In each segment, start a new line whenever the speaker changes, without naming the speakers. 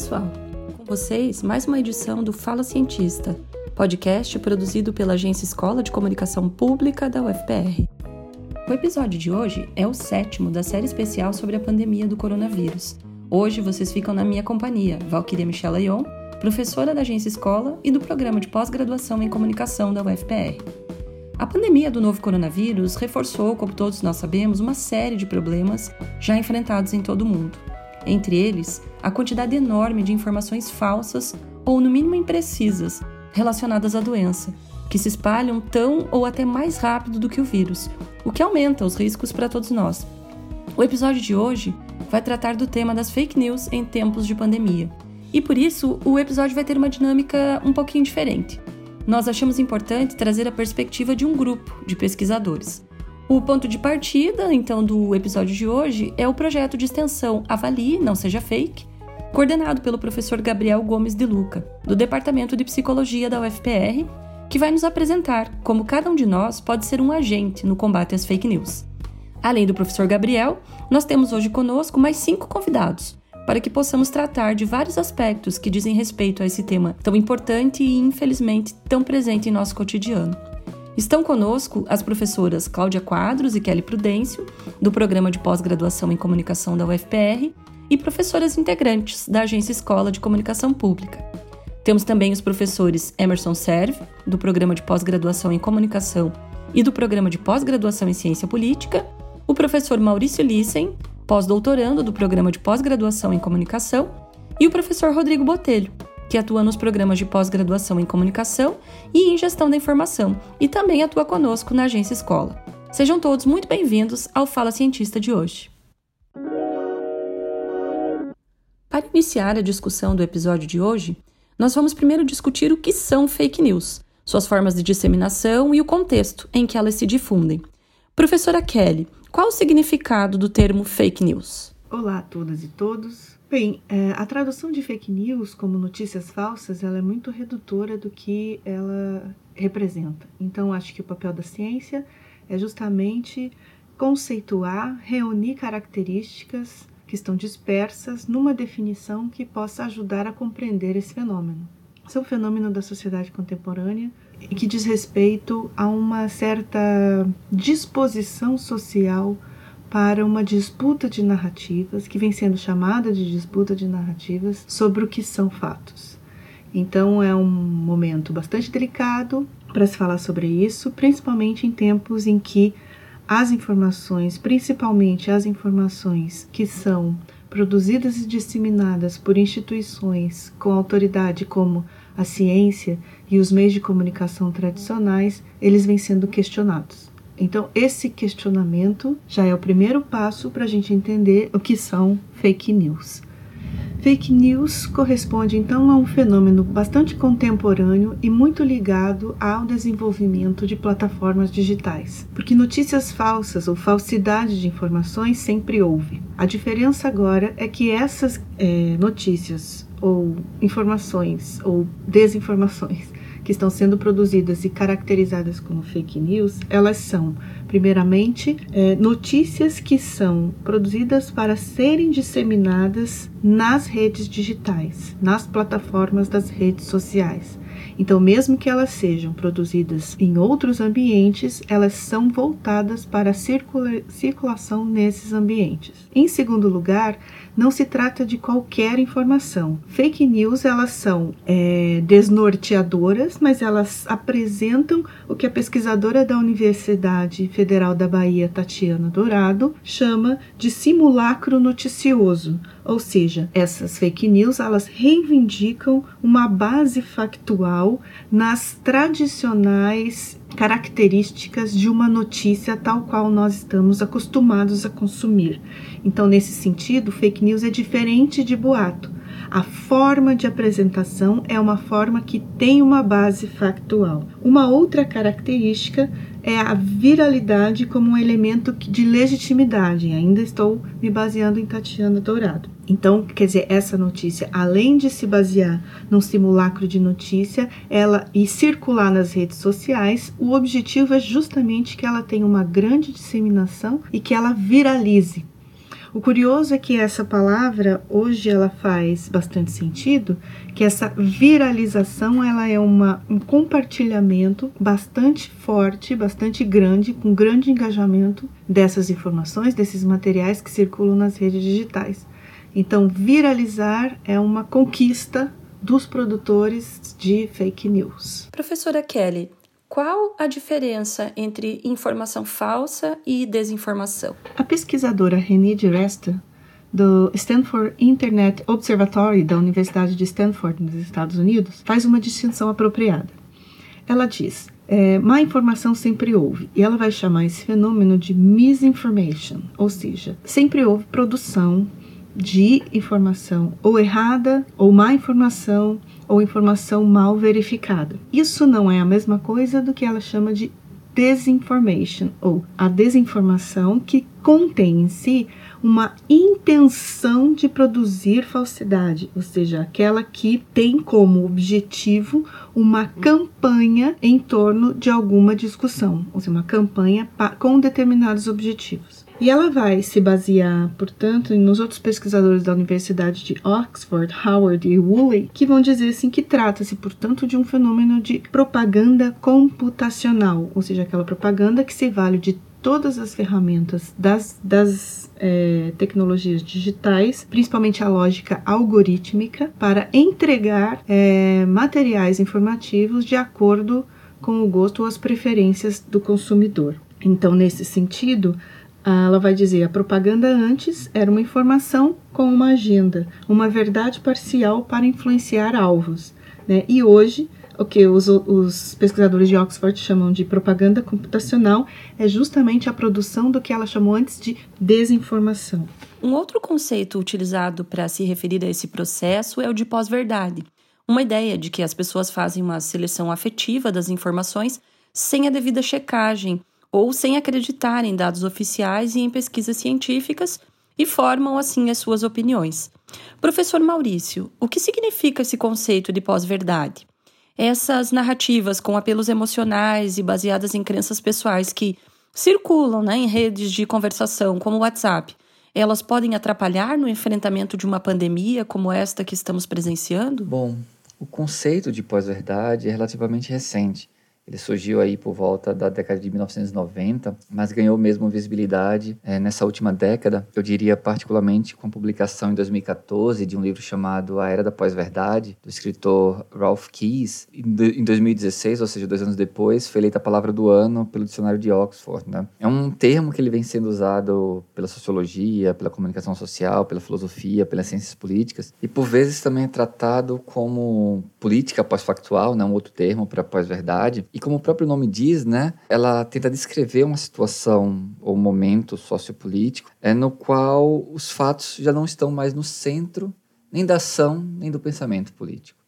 Pessoal. Com vocês, mais uma edição do Fala Cientista, podcast produzido pela Agência Escola de Comunicação Pública da UFPR. O episódio de hoje é o sétimo da série especial sobre a pandemia do coronavírus. Hoje vocês ficam na minha companhia, Valquíria Michela Ion, professora da Agência Escola e do Programa de Pós-Graduação em Comunicação da UFPR. A pandemia do novo coronavírus reforçou, como todos nós sabemos, uma série de problemas já enfrentados em todo o mundo. Entre eles, a quantidade enorme de informações falsas ou, no mínimo, imprecisas relacionadas à doença, que se espalham tão ou até mais rápido do que o vírus, o que aumenta os riscos para todos nós. O episódio de hoje vai tratar do tema das fake news em tempos de pandemia. E por isso, o episódio vai ter uma dinâmica um pouquinho diferente. Nós achamos importante trazer a perspectiva de um grupo de pesquisadores. O ponto de partida, então, do episódio de hoje é o projeto de extensão Avalie, Não Seja Fake, coordenado pelo professor Gabriel Gomes de Luca, do Departamento de Psicologia da UFPR, que vai nos apresentar como cada um de nós pode ser um agente no combate às fake news. Além do professor Gabriel, nós temos hoje conosco mais cinco convidados, para que possamos tratar de vários aspectos que dizem respeito a esse tema tão importante e, infelizmente, tão presente em nosso cotidiano. Estão conosco as professoras Cláudia Quadros e Kelly Prudêncio, do Programa de Pós-Graduação em Comunicação da UFPR, e professoras integrantes da Agência Escola de Comunicação Pública. Temos também os professores Emerson Serve, do Programa de Pós-Graduação em Comunicação e do Programa de Pós-Graduação em Ciência Política, o professor Maurício Lissen, pós-doutorando do Programa de Pós-Graduação em Comunicação, e o professor Rodrigo Botelho, que atua nos programas de pós-graduação em comunicação e em gestão da informação, e também atua conosco na agência escola. Sejam todos muito bem-vindos ao Fala Cientista de hoje. Para iniciar a discussão do episódio de hoje, nós vamos primeiro discutir o que são fake news, suas formas de disseminação e o contexto em que elas se difundem. Professora Kelly, qual o significado do termo fake news?
Olá a todas e todos. Bem, é, a tradução de fake news como notícias falsas, ela é muito redutora do que ela representa. Então, acho que o papel da ciência é justamente conceituar, reunir características que estão dispersas numa definição que possa ajudar a compreender esse fenômeno. Esse é um fenômeno da sociedade contemporânea e que diz respeito a uma certa disposição social para uma disputa de narrativas, que vem sendo chamada de disputa de narrativas, sobre o que são fatos. Então é um momento bastante delicado para se falar sobre isso, principalmente em tempos em que as informações, principalmente as informações que são produzidas e disseminadas por instituições com autoridade como a ciência e os meios de comunicação tradicionais, eles vêm sendo questionados. Então, esse questionamento já é o primeiro passo para a gente entender o que são fake news. Fake news corresponde então a um fenômeno bastante contemporâneo e muito ligado ao desenvolvimento de plataformas digitais, porque notícias falsas ou falsidade de informações sempre houve. A diferença agora é que essas é, notícias ou informações ou desinformações que estão sendo produzidas e caracterizadas como fake news, elas são, primeiramente, é, notícias que são produzidas para serem disseminadas nas redes digitais, nas plataformas das redes sociais. Então, mesmo que elas sejam produzidas em outros ambientes, elas são voltadas para a circula circulação nesses ambientes. Em segundo lugar, não se trata de qualquer informação. Fake news elas são é, desnorteadoras, mas elas apresentam o que a pesquisadora da Universidade Federal da Bahia, Tatiana Dourado, chama de simulacro noticioso. Ou seja, essas fake news elas reivindicam uma base factual nas tradicionais características de uma notícia tal qual nós estamos acostumados a consumir. Então, nesse sentido, fake news é diferente de boato. A forma de apresentação é uma forma que tem uma base factual. Uma outra característica é a viralidade como um elemento de legitimidade. Ainda estou me baseando em Tatiana Dourado. Então, quer dizer, essa notícia, além de se basear num simulacro de notícia, ela e circular nas redes sociais, o objetivo é justamente que ela tenha uma grande disseminação e que ela viralize. O curioso é que essa palavra hoje ela faz bastante sentido, que essa viralização ela é uma, um compartilhamento bastante forte, bastante grande, com grande engajamento dessas informações, desses materiais que circulam nas redes digitais. Então, viralizar é uma conquista dos produtores de fake news.
Professora Kelly, qual a diferença entre informação falsa e desinformação?
A pesquisadora Renée Resta, do Stanford Internet Observatory da Universidade de Stanford, nos Estados Unidos, faz uma distinção apropriada. Ela diz: é, má informação sempre houve, e ela vai chamar esse fenômeno de misinformation, ou seja, sempre houve produção de informação ou errada, ou má informação, ou informação mal verificada. Isso não é a mesma coisa do que ela chama de desinformation, ou a desinformação que contém em si uma intenção de produzir falsidade, ou seja, aquela que tem como objetivo uma campanha em torno de alguma discussão, ou seja, uma campanha com determinados objetivos. E ela vai se basear, portanto, nos outros pesquisadores da Universidade de Oxford, Howard e Woolley, que vão dizer assim que trata-se, portanto, de um fenômeno de propaganda computacional, ou seja, aquela propaganda que se vale de todas as ferramentas das, das é, tecnologias digitais, principalmente a lógica algorítmica, para entregar é, materiais informativos de acordo com o gosto ou as preferências do consumidor. Então, nesse sentido, ela vai dizer: a propaganda antes era uma informação com uma agenda, uma verdade parcial para influenciar alvos. Né? E hoje, o que os, os, pesquisadores de Oxford chamam de propaganda computacional é justamente a produção do que ela chamou antes de desinformação.
Um outro conceito utilizado para se referir a esse processo é o de pós-verdade. Uma ideia de que as pessoas fazem uma seleção afetiva das informações sem a devida checagem ou sem acreditar em dados oficiais e em pesquisas científicas e formam assim as suas opiniões. Professor Maurício, o que significa esse conceito de pós-verdade? Essas narrativas com apelos emocionais e baseadas em crenças pessoais que circulam né, em redes de conversação como o WhatsApp, elas podem atrapalhar no enfrentamento de uma pandemia como esta que estamos presenciando?
Bom, o conceito de pós-verdade é relativamente recente ele surgiu aí por volta da década de 1990, mas ganhou mesmo visibilidade é, nessa última década. Eu diria particularmente com a publicação em 2014 de um livro chamado A Era da Pós-Verdade, do escritor Ralph Keyes. Em 2016, ou seja, dois anos depois, foi eleita a palavra do ano pelo dicionário de Oxford. Né? É um termo que ele vem sendo usado pela sociologia, pela comunicação social, pela filosofia, pelas ciências políticas e por vezes também é tratado como política pós-factual, né? um outro termo para pós-verdade. E como o próprio nome diz, né, ela tenta descrever uma situação ou momento sociopolítico é no qual os fatos já não estão mais no centro nem da ação nem do pensamento político.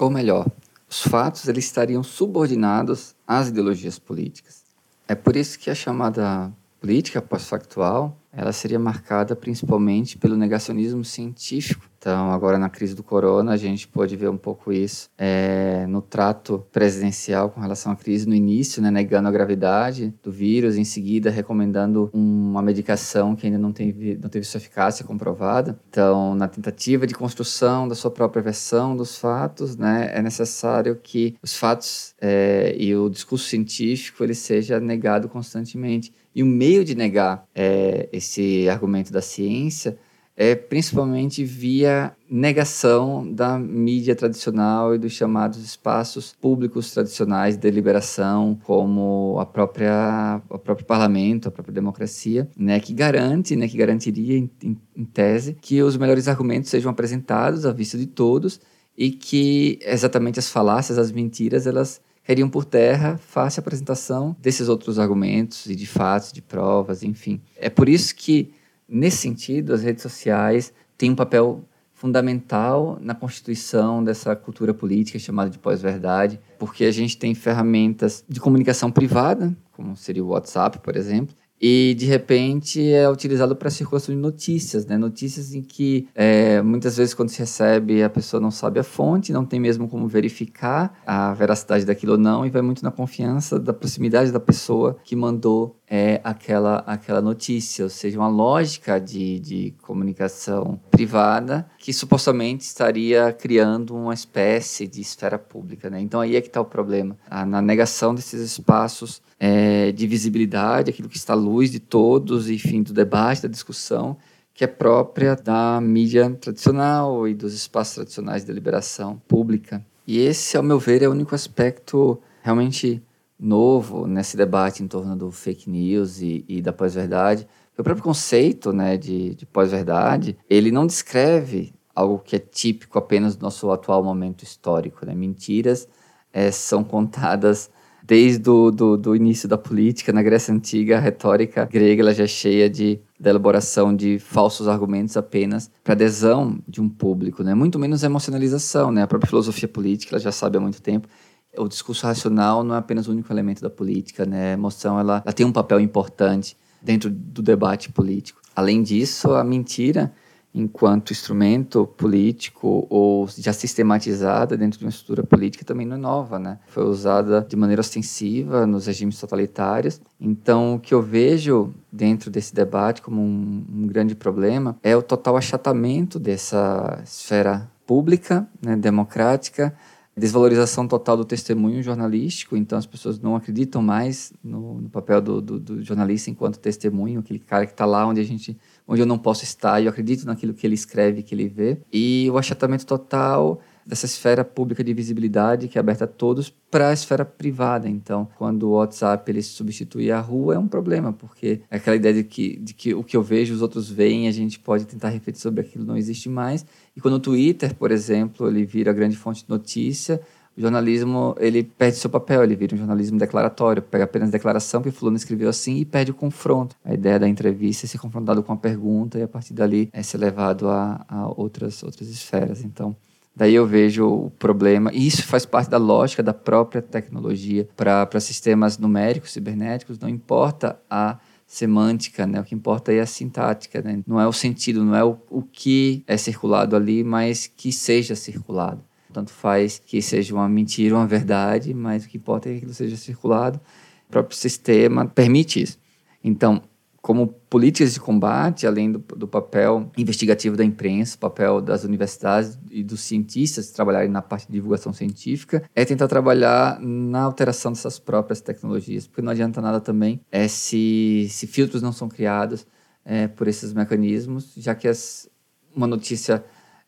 Ou melhor, os fatos eles estariam subordinados às ideologias políticas. É por isso que a chamada política pós-factual ela seria marcada principalmente pelo negacionismo científico então, agora na crise do corona, a gente pode ver um pouco isso é, no trato presidencial com relação à crise no início, né, negando a gravidade do vírus, em seguida recomendando uma medicação que ainda não teve, não teve sua eficácia comprovada. Então, na tentativa de construção da sua própria versão dos fatos, né, é necessário que os fatos é, e o discurso científico ele seja negado constantemente. E o meio de negar é, esse argumento da ciência é principalmente via negação da mídia tradicional e dos chamados espaços públicos tradicionais de deliberação, como a própria o próprio parlamento, a própria democracia, né, que garante, né, que garantiria em, em, tese que os melhores argumentos sejam apresentados à vista de todos e que exatamente as falácias, as mentiras, elas cairiam por terra face à apresentação desses outros argumentos e de fatos, de provas, enfim. É por isso que Nesse sentido, as redes sociais têm um papel fundamental na constituição dessa cultura política chamada de pós-verdade, porque a gente tem ferramentas de comunicação privada, como seria o WhatsApp, por exemplo, e de repente é utilizado para circulação de notícias, né? Notícias em que é, muitas vezes quando se recebe a pessoa não sabe a fonte, não tem mesmo como verificar a veracidade daquilo ou não e vai muito na confiança da proximidade da pessoa que mandou é aquela, aquela notícia, ou seja, uma lógica de, de comunicação privada que supostamente estaria criando uma espécie de esfera pública. Né? Então aí é que está o problema, na negação desses espaços é, de visibilidade, aquilo que está à luz de todos, enfim, do debate, da discussão, que é própria da mídia tradicional e dos espaços tradicionais de deliberação pública. E esse, ao meu ver, é o único aspecto realmente novo nesse debate em torno do fake news e, e da pós-verdade. O próprio conceito né, de, de pós-verdade, ele não descreve algo que é típico apenas do nosso atual momento histórico. Né? Mentiras é, são contadas desde o do, do início da política. Na Grécia Antiga, a retórica grega ela já é cheia de, da elaboração de falsos argumentos apenas para adesão de um público. Né? Muito menos emocionalização. Né? A própria filosofia política ela já sabe há muito tempo o discurso racional não é apenas o único elemento da política, né? A emoção ela, ela tem um papel importante dentro do debate político. Além disso, a mentira, enquanto instrumento político ou já sistematizada dentro de uma estrutura política, também não é nova, né? Foi usada de maneira ostensiva nos regimes totalitários. Então, o que eu vejo dentro desse debate como um, um grande problema é o total achatamento dessa esfera pública, né, democrática, desvalorização total do testemunho jornalístico, então as pessoas não acreditam mais no, no papel do, do, do, jornalista enquanto testemunho, aquele cara que está lá onde a gente, onde eu não posso estar, eu acredito naquilo que ele escreve, que ele vê, e o achatamento total dessa esfera pública de visibilidade que é aberta a todos para a esfera privada. Então, quando o WhatsApp ele substitui a rua, é um problema, porque é aquela ideia de que, de que o que eu vejo, os outros veem, a gente pode tentar refletir sobre aquilo, não existe mais. E quando o Twitter, por exemplo, ele vira grande fonte de notícia, o jornalismo ele perde seu papel, ele vira um jornalismo declaratório, pega apenas a declaração que o fulano escreveu assim e perde o confronto. A ideia da entrevista é ser confrontado com a pergunta e a partir dali é ser levado a, a outras, outras esferas. Então, Daí eu vejo o problema, e isso faz parte da lógica da própria tecnologia para sistemas numéricos, cibernéticos, não importa a semântica, né? O que importa é a sintática, né? Não é o sentido, não é o, o que é circulado ali, mas que seja circulado. Tanto faz que seja uma mentira uma verdade, mas o que importa é que aquilo seja circulado. O próprio sistema permite isso. Então, como políticas de combate, além do, do, papel investigativo da imprensa, papel das universidades e dos cientistas trabalharem na parte de divulgação científica, é tentar trabalhar na alteração dessas próprias tecnologias, porque não adianta nada também é, se, se filtros não são criados é, por esses mecanismos, já que as, uma notícia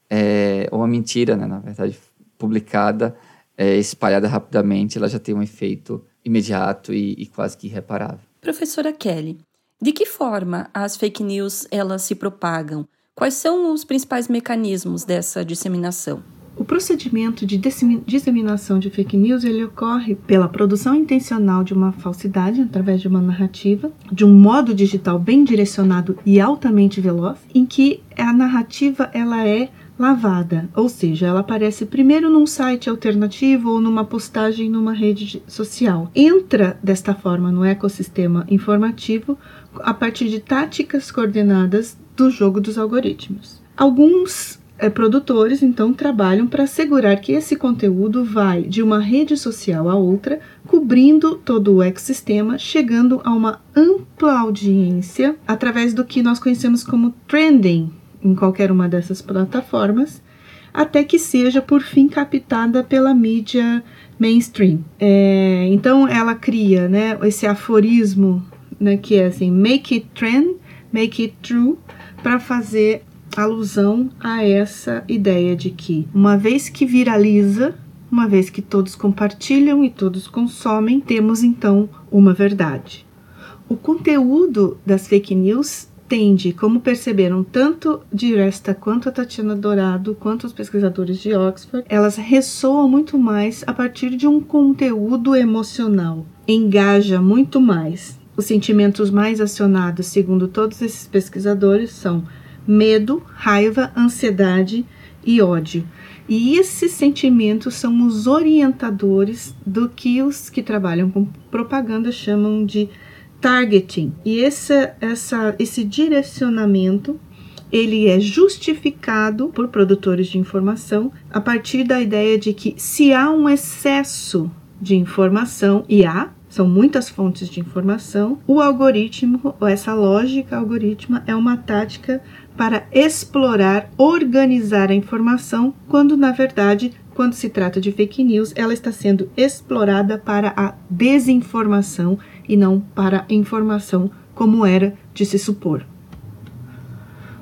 é, ou uma mentira, né, na verdade, publicada, é, espalhada rapidamente, ela já tem um efeito imediato e, e quase que irreparável.
Professora Kelly, de que forma as fake news elas se propagam? Quais são os principais mecanismos dessa disseminação?
O procedimento de disseminação de fake news ele ocorre pela produção intencional de uma falsidade através de uma narrativa, de um modo digital bem direcionado e altamente veloz, em que a narrativa ela é lavada, ou seja, ela aparece primeiro num site alternativo ou numa postagem numa rede social. Entra desta forma no ecossistema informativo a partir de táticas coordenadas do jogo dos algoritmos. Alguns é, produtores então trabalham para assegurar que esse conteúdo vai de uma rede social a outra, cobrindo todo o ecossistema, chegando a uma ampla audiência através do que nós conhecemos como trending em qualquer uma dessas plataformas, até que seja por fim captada pela mídia mainstream. É, então ela cria né, esse aforismo né, que é assim, make it trend, make it true, para fazer alusão a essa ideia de que uma vez que viraliza, uma vez que todos compartilham e todos consomem, temos então uma verdade. O conteúdo das fake news tende, como perceberam tanto Diresta quanto a Tatiana Dourado, quanto os pesquisadores de Oxford, elas ressoam muito mais a partir de um conteúdo emocional, engaja muito mais. Os sentimentos mais acionados, segundo todos esses pesquisadores, são medo, raiva, ansiedade e ódio. E esses sentimentos são os orientadores do que os que trabalham com propaganda chamam de targeting. E essa, essa, esse direcionamento ele é justificado por produtores de informação a partir da ideia de que se há um excesso de informação, e há, são muitas fontes de informação, o algoritmo, ou essa lógica algorítmica, é uma tática para explorar, organizar a informação, quando na verdade, quando se trata de fake news, ela está sendo explorada para a desinformação e não para a informação, como era de se supor.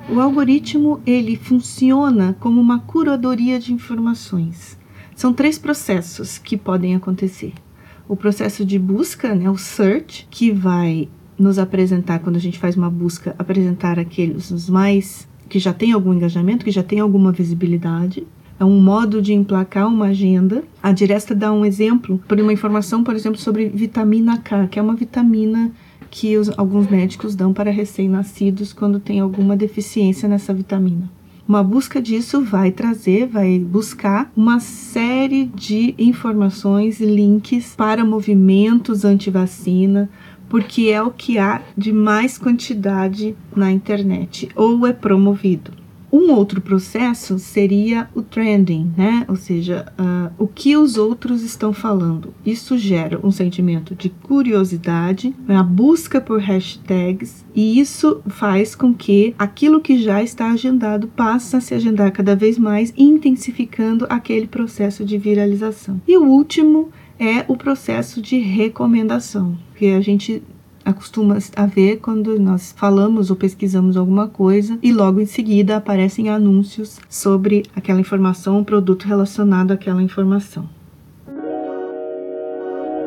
O algoritmo ele funciona como uma curadoria de informações. São três processos que podem acontecer. O processo de busca, né, o search, que vai nos apresentar quando a gente faz uma busca, apresentar aqueles os mais que já tem algum engajamento, que já tem alguma visibilidade. É um modo de emplacar uma agenda. A Diresta dá um exemplo por uma informação, por exemplo, sobre vitamina K, que é uma vitamina que os, alguns médicos dão para recém-nascidos quando tem alguma deficiência nessa vitamina. Uma busca disso vai trazer, vai buscar uma série de informações, links para movimentos anti-vacina, porque é o que há de mais quantidade na internet ou é promovido. Um outro processo seria o trending, né? Ou seja, uh, o que os outros estão falando. Isso gera um sentimento de curiosidade, a busca por hashtags, e isso faz com que aquilo que já está agendado passe a se agendar cada vez mais, intensificando aquele processo de viralização. E o último é o processo de recomendação, que a gente acostuma a ver quando nós falamos ou pesquisamos alguma coisa e logo em seguida aparecem anúncios sobre aquela informação ou produto relacionado àquela informação.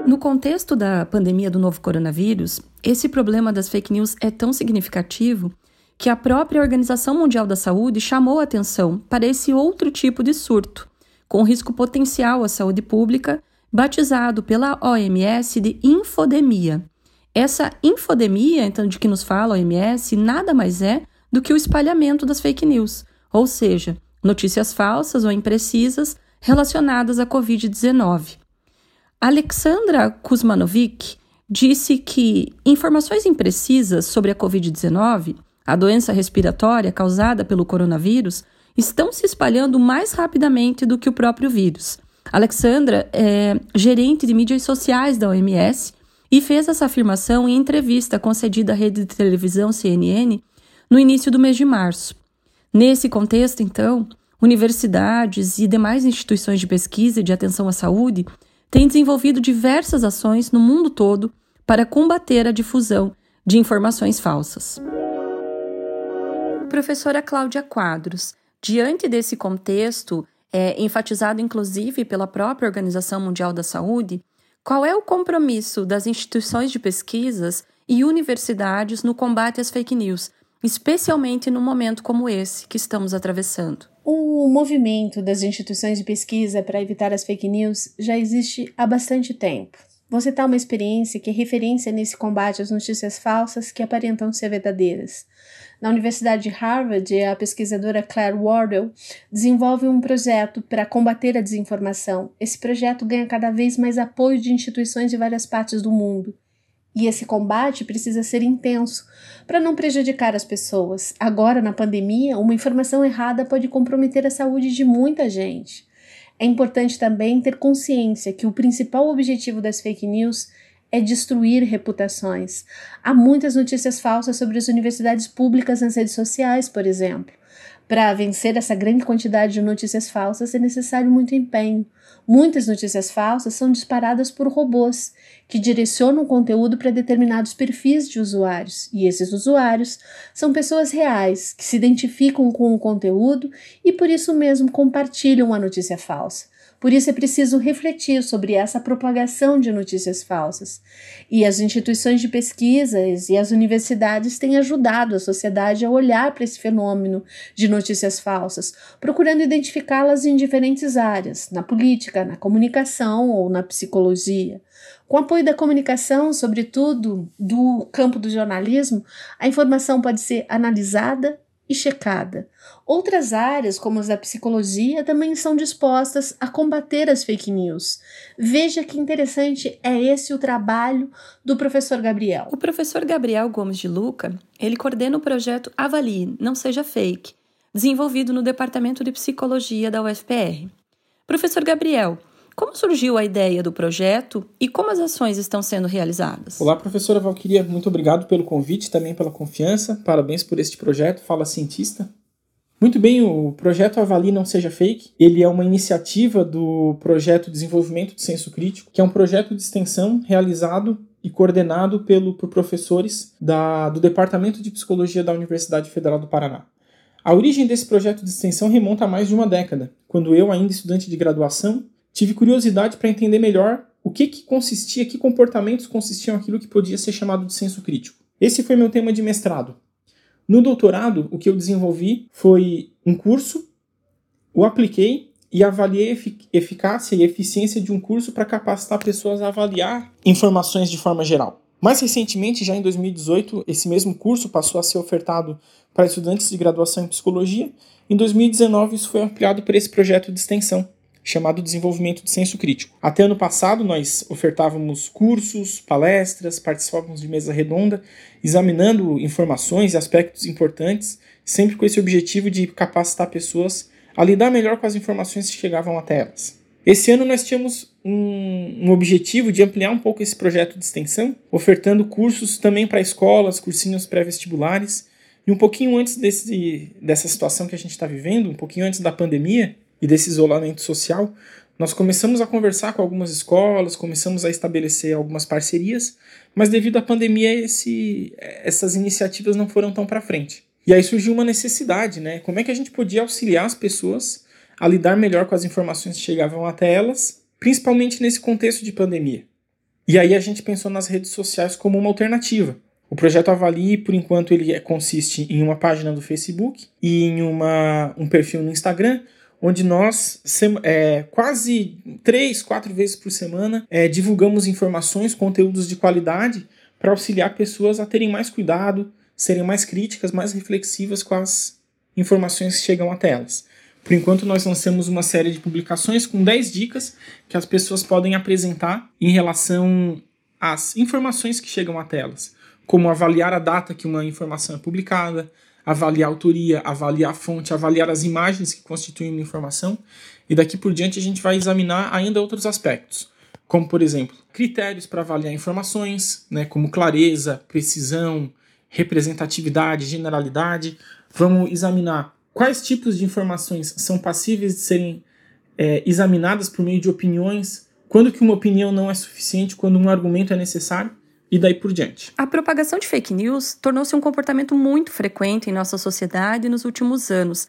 No contexto da pandemia do novo coronavírus, esse problema das fake news é tão significativo que a própria Organização Mundial da Saúde chamou atenção para esse outro tipo de surto, com risco potencial à saúde pública batizado pela OMS de infodemia. Essa infodemia, então, de que nos fala a OMS, nada mais é do que o espalhamento das fake news, ou seja, notícias falsas ou imprecisas relacionadas à Covid-19. Alexandra Kuzmanovic disse que informações imprecisas sobre a Covid-19, a doença respiratória causada pelo coronavírus, estão se espalhando mais rapidamente do que o próprio vírus. Alexandra é gerente de mídias sociais da OMS e fez essa afirmação em entrevista concedida à rede de televisão CNN no início do mês de março. Nesse contexto, então, universidades e demais instituições de pesquisa e de atenção à saúde têm desenvolvido diversas ações no mundo todo para combater a difusão de informações falsas. Professora Cláudia Quadros, diante desse contexto é, enfatizado inclusive pela própria Organização Mundial da Saúde, qual é o compromisso das instituições de pesquisas e universidades no combate às fake news, especialmente num momento como esse que estamos atravessando?
O movimento das instituições de pesquisa para evitar as fake news já existe há bastante tempo. Vou citar uma experiência que é referência nesse combate às notícias falsas que aparentam ser verdadeiras. Na Universidade de Harvard, a pesquisadora Claire Wardle desenvolve um projeto para combater a desinformação. Esse projeto ganha cada vez mais apoio de instituições de várias partes do mundo. E esse combate precisa ser intenso para não prejudicar as pessoas. Agora, na pandemia, uma informação errada pode comprometer a saúde de muita gente. É importante também ter consciência que o principal objetivo das fake news é destruir reputações. Há muitas notícias falsas sobre as universidades públicas nas redes sociais, por exemplo. Para vencer essa grande quantidade de notícias falsas é necessário muito empenho. Muitas notícias falsas são disparadas por robôs, que direcionam o conteúdo para determinados perfis de usuários, e esses usuários são pessoas reais que se identificam com o conteúdo e por isso mesmo compartilham a notícia falsa. Por isso é preciso refletir sobre essa propagação de notícias falsas. E as instituições de pesquisas e as universidades têm ajudado a sociedade a olhar para esse fenômeno de notícias falsas, procurando identificá-las em diferentes áreas, na política, na comunicação ou na psicologia. Com apoio da comunicação, sobretudo do campo do jornalismo, a informação pode ser analisada e checada. Outras áreas, como as da psicologia, também são dispostas a combater as fake news. Veja que interessante é esse o trabalho do professor Gabriel.
O professor Gabriel Gomes de Luca, ele coordena o projeto Avalie, Não Seja Fake, desenvolvido no Departamento de Psicologia da UFPR. Professor Gabriel, Como surgiu a ideia do projeto e como as ações estão sendo realizadas?
Olá, professora Valquíria, muito obrigado pelo convite, também pela confiança. Parabéns por este projeto, Fala Cientista. Muito bem, o projeto Avalie Não Seja Fake, ele é uma iniciativa do projeto Desenvolvimento do Senso Crítico, que é um projeto de extensão realizado e coordenado pelo, por professores da, do Departamento de Psicologia da Universidade Federal do Paraná. A origem desse projeto de extensão remonta a mais de uma década, quando eu, ainda estudante de graduação, tive curiosidade para entender melhor o que, que consistia, que comportamentos consistiam aquilo que podia ser chamado de senso crítico. Esse foi meu tema de mestrado, no doutorado, o que eu desenvolvi foi um curso, o apliquei e avaliei a eficácia e eficiência de um curso para capacitar pessoas a avaliar informações de forma geral. Mais recentemente, já em 2018, esse mesmo curso passou a ser ofertado para estudantes de graduação em psicologia. Em 2019, isso foi ampliado por esse projeto de extensão chamado Desenvolvimento de Senso Crítico. Até ano passado, nós ofertávamos cursos, palestras, participávamos de mesa redonda, examinando informações e aspectos importantes, sempre com esse objetivo de capacitar pessoas a lidar melhor com as informações que chegavam até elas. Esse ano nós tínhamos um, um, objetivo de ampliar um pouco esse projeto de extensão, ofertando cursos também para escolas, cursinhos pré-vestibulares. E um pouquinho antes desse, dessa situação que a gente está vivendo, um pouquinho antes da pandemia, e desse isolamento social, nós começamos a conversar com algumas escolas, começamos a estabelecer algumas parcerias, mas devido à pandemia esse, essas iniciativas não foram tão para frente. E aí surgiu uma necessidade, né? Como é que a gente podia auxiliar as pessoas a lidar melhor com as informações que chegavam até elas, principalmente nesse contexto de pandemia? E aí a gente pensou nas redes sociais como uma alternativa. O projeto Avalie, por enquanto, ele é, consiste em uma página do Facebook e em uma, um perfil no Instagram, onde nós é, quase três, quatro vezes por semana é, divulgamos informações, conteúdos de qualidade para auxiliar pessoas a terem mais cuidado, serem mais críticas, mais reflexivas com as informações que chegam até elas. Por enquanto, nós lançamos uma série de publicações com 10 dicas que as pessoas podem apresentar em relação às informações que chegam até elas, como avaliar a data que uma informação é publicada, avaliar a autoria, avaliar a fonte, avaliar as imagens que constituem uma informação, e daqui por diante a gente vai examinar ainda outros aspectos, como por exemplo, critérios para avaliar informações, né, como clareza, precisão, representatividade, generalidade. Vamos examinar quais tipos de informações são passíveis de serem é, examinadas por meio de opiniões, quando que uma opinião não é suficiente, quando um argumento é necessário e daí por diante.
A propagação de fake news tornou-se um comportamento muito frequente em nossa sociedade nos últimos anos.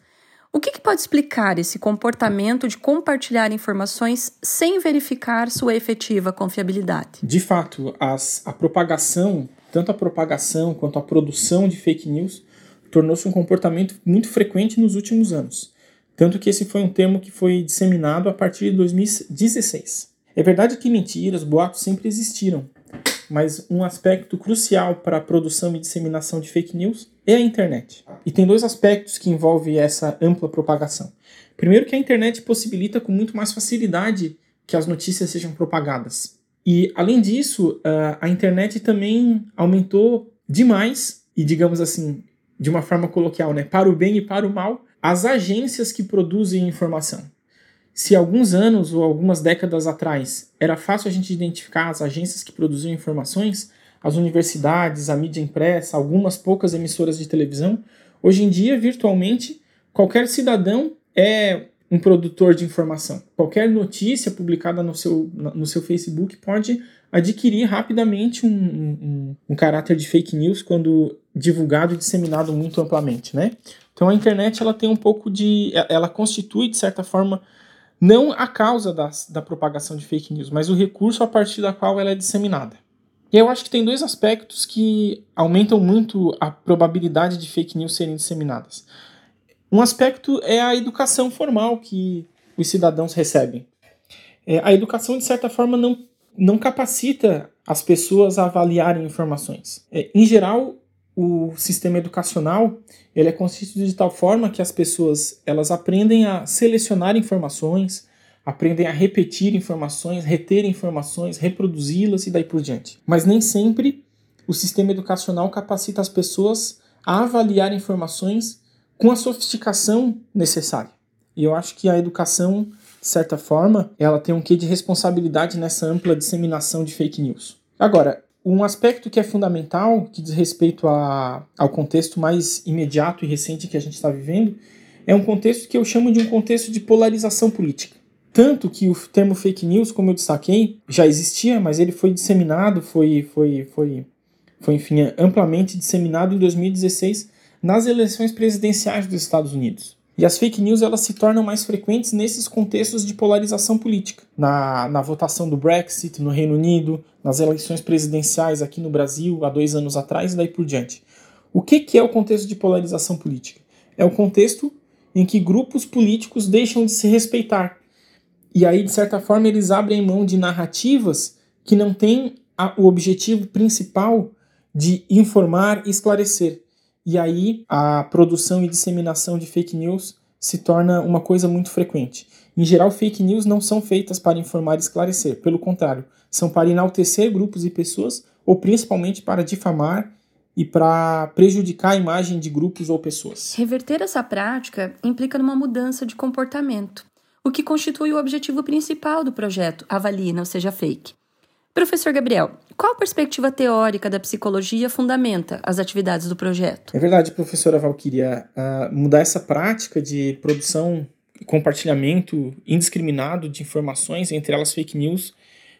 O que, que, pode explicar esse comportamento de compartilhar informações sem verificar sua efetiva confiabilidade?
De fato, as, a propagação, tanto a propagação quanto a produção de fake news, tornou-se um comportamento muito frequente nos últimos anos. Tanto que esse foi um termo que foi disseminado a partir de 2016. É verdade que mentiras, boatos sempre existiram, mas um aspecto crucial para a produção e disseminação de fake news é a internet. E tem dois aspectos que envolvem essa ampla propagação. Primeiro, que a internet possibilita com muito mais facilidade que as notícias sejam propagadas. E, além disso, a internet também aumentou demais, e digamos assim, de uma forma coloquial, né, para o bem e para o mal, as agências que produzem informação. Se alguns anos ou algumas décadas atrás era fácil a gente identificar as agências que produziam informações, as universidades, a mídia impressa, algumas poucas emissoras de televisão, hoje em dia, virtualmente, qualquer cidadão é um produtor de informação. Qualquer notícia publicada no seu, no seu Facebook pode adquirir rapidamente um, um, um caráter de fake news quando divulgado e disseminado muito amplamente, né? Então a internet ela tem um pouco de, ela constitui de certa forma não a causa da, da propagação de fake news, mas o recurso a partir da qual ela é disseminada. E eu acho que tem dois aspectos que aumentam muito a probabilidade de fake news serem disseminadas. Um aspecto é a educação formal que os cidadãos recebem. É, a educação, de certa forma, não, não capacita as pessoas a avaliarem informações. É, em geral, o sistema educacional ele é constituído de tal forma que as pessoas elas aprendem a selecionar informações, aprendem a repetir informações, reter informações, reproduzi-las e daí por diante. Mas nem sempre o sistema educacional capacita as pessoas a avaliar informações com a sofisticação necessária. E eu acho que a educação de certa forma, ela tem um quê de responsabilidade nessa ampla disseminação de fake news. Agora, um aspecto que é fundamental, que diz respeito a, ao contexto mais imediato e recente que a gente está vivendo, é um contexto que eu chamo de um contexto de polarização política. Tanto que o termo fake news, como eu destaquei, já existia, mas ele foi disseminado, foi, foi, foi, foi enfim, amplamente disseminado em 2016 nas eleições presidenciais dos Estados Unidos. E as fake news elas se tornam mais frequentes nesses contextos de polarização política. Na, na votação do Brexit no Reino Unido, nas eleições presidenciais aqui no Brasil há dois anos atrás e daí por diante. O que, que é o contexto de polarização política? É o contexto em que grupos políticos deixam de se respeitar. E aí, de certa forma, eles abrem mão de narrativas que não têm a, o objetivo principal de informar e esclarecer e aí a produção e disseminação de fake news se torna uma coisa muito frequente. Em geral, fake news não são feitas para informar e esclarecer, pelo contrário, são para enaltecer grupos e pessoas ou principalmente para difamar e para prejudicar a imagem de grupos ou pessoas.
Reverter essa prática implica numa mudança de comportamento, o que constitui o objetivo principal do projeto Avalie Não Seja Fake. Professor Gabriel, qual perspectiva teórica da psicologia fundamenta as atividades do projeto?
É verdade, professora Valquíria. Uh, mudar essa prática de produção e compartilhamento indiscriminado de informações, entre elas fake news,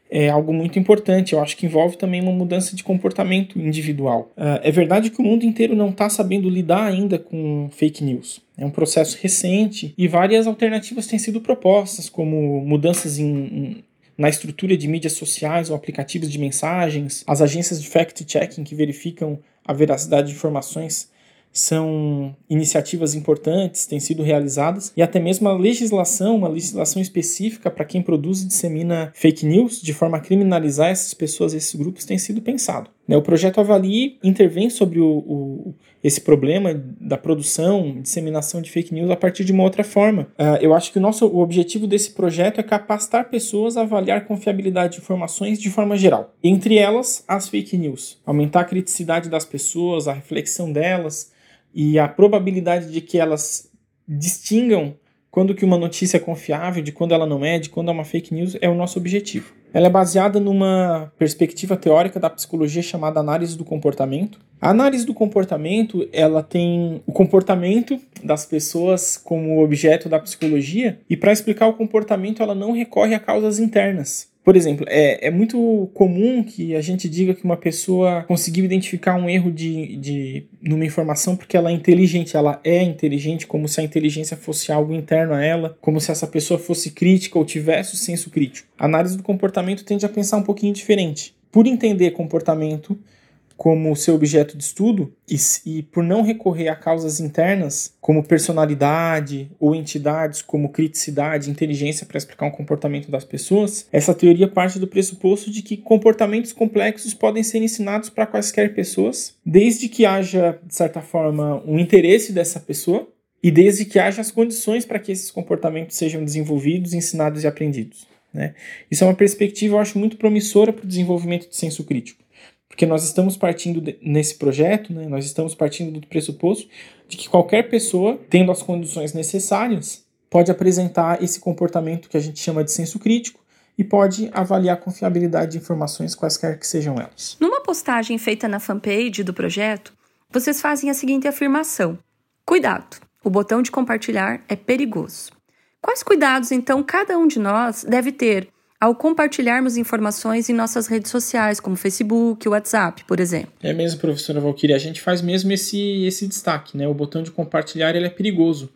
é algo muito importante. Eu acho que envolve também uma mudança de comportamento individual. Uh, é verdade que o mundo inteiro não está sabendo lidar ainda com fake news. É um processo recente e várias alternativas têm sido propostas, como mudanças em na estrutura de mídias sociais ou aplicativos de mensagens, as agências de fact-checking que verificam a veracidade de informações são iniciativas importantes, têm sido realizadas, e até mesmo a legislação, uma legislação específica para quem produz e dissemina fake news, de forma a criminalizar essas pessoas, esses grupos, tem sido pensado. Né, o projeto Avalie intervém sobre o, o, esse problema da produção, disseminação de fake news a partir de uma outra forma. Uh, eu acho que o nosso o objetivo desse projeto é capacitar pessoas a avaliar confiabilidade de informações de forma geral, entre elas as fake news, aumentar a criticidade das pessoas, a reflexão delas e a probabilidade de que elas distingam quando que uma notícia é confiável, de quando ela não é, de quando é uma fake news, é o nosso objetivo. Ela é baseada numa perspectiva teórica da psicologia chamada análise do comportamento. A análise do comportamento, ela tem o comportamento das pessoas como objeto da psicologia, e para explicar o comportamento, ela não recorre a causas internas. Por exemplo, é, é muito comum que a gente diga que uma pessoa conseguiu identificar um erro de, de numa informação porque ela é inteligente, ela é inteligente, como se a inteligência fosse algo interno a ela, como se essa pessoa fosse crítica ou tivesse o senso crítico. A análise do comportamento tende a pensar um pouquinho diferente. Por entender comportamento, como seu objeto de estudo e, e, por não recorrer a causas internas, como personalidade ou entidades como criticidade, inteligência para explicar o comportamento das pessoas, essa teoria parte do pressuposto de que comportamentos complexos podem ser ensinados para quaisquer pessoas, desde que haja, de certa forma, um interesse dessa pessoa e desde que haja as condições para que esses comportamentos sejam desenvolvidos, ensinados e aprendidos. Né? Isso é uma perspectiva, eu acho, muito promissora para o desenvolvimento de senso crítico. Porque nós estamos partindo de, nesse projeto, né, nós estamos partindo do pressuposto de que qualquer pessoa, tendo as condições necessárias, pode apresentar esse comportamento que a gente chama de senso crítico e pode avaliar a confiabilidade de informações quaisquer que sejam elas.
Numa postagem feita na fanpage do projeto, vocês fazem a seguinte afirmação: Cuidado, o botão de compartilhar é perigoso. Quais cuidados, então, cada um de nós deve ter ao compartilharmos informações em nossas redes sociais, como Facebook, WhatsApp, por exemplo.
É mesmo, professora Valkyria, a gente faz mesmo esse, esse destaque, né? O botão de compartilhar ele é perigoso,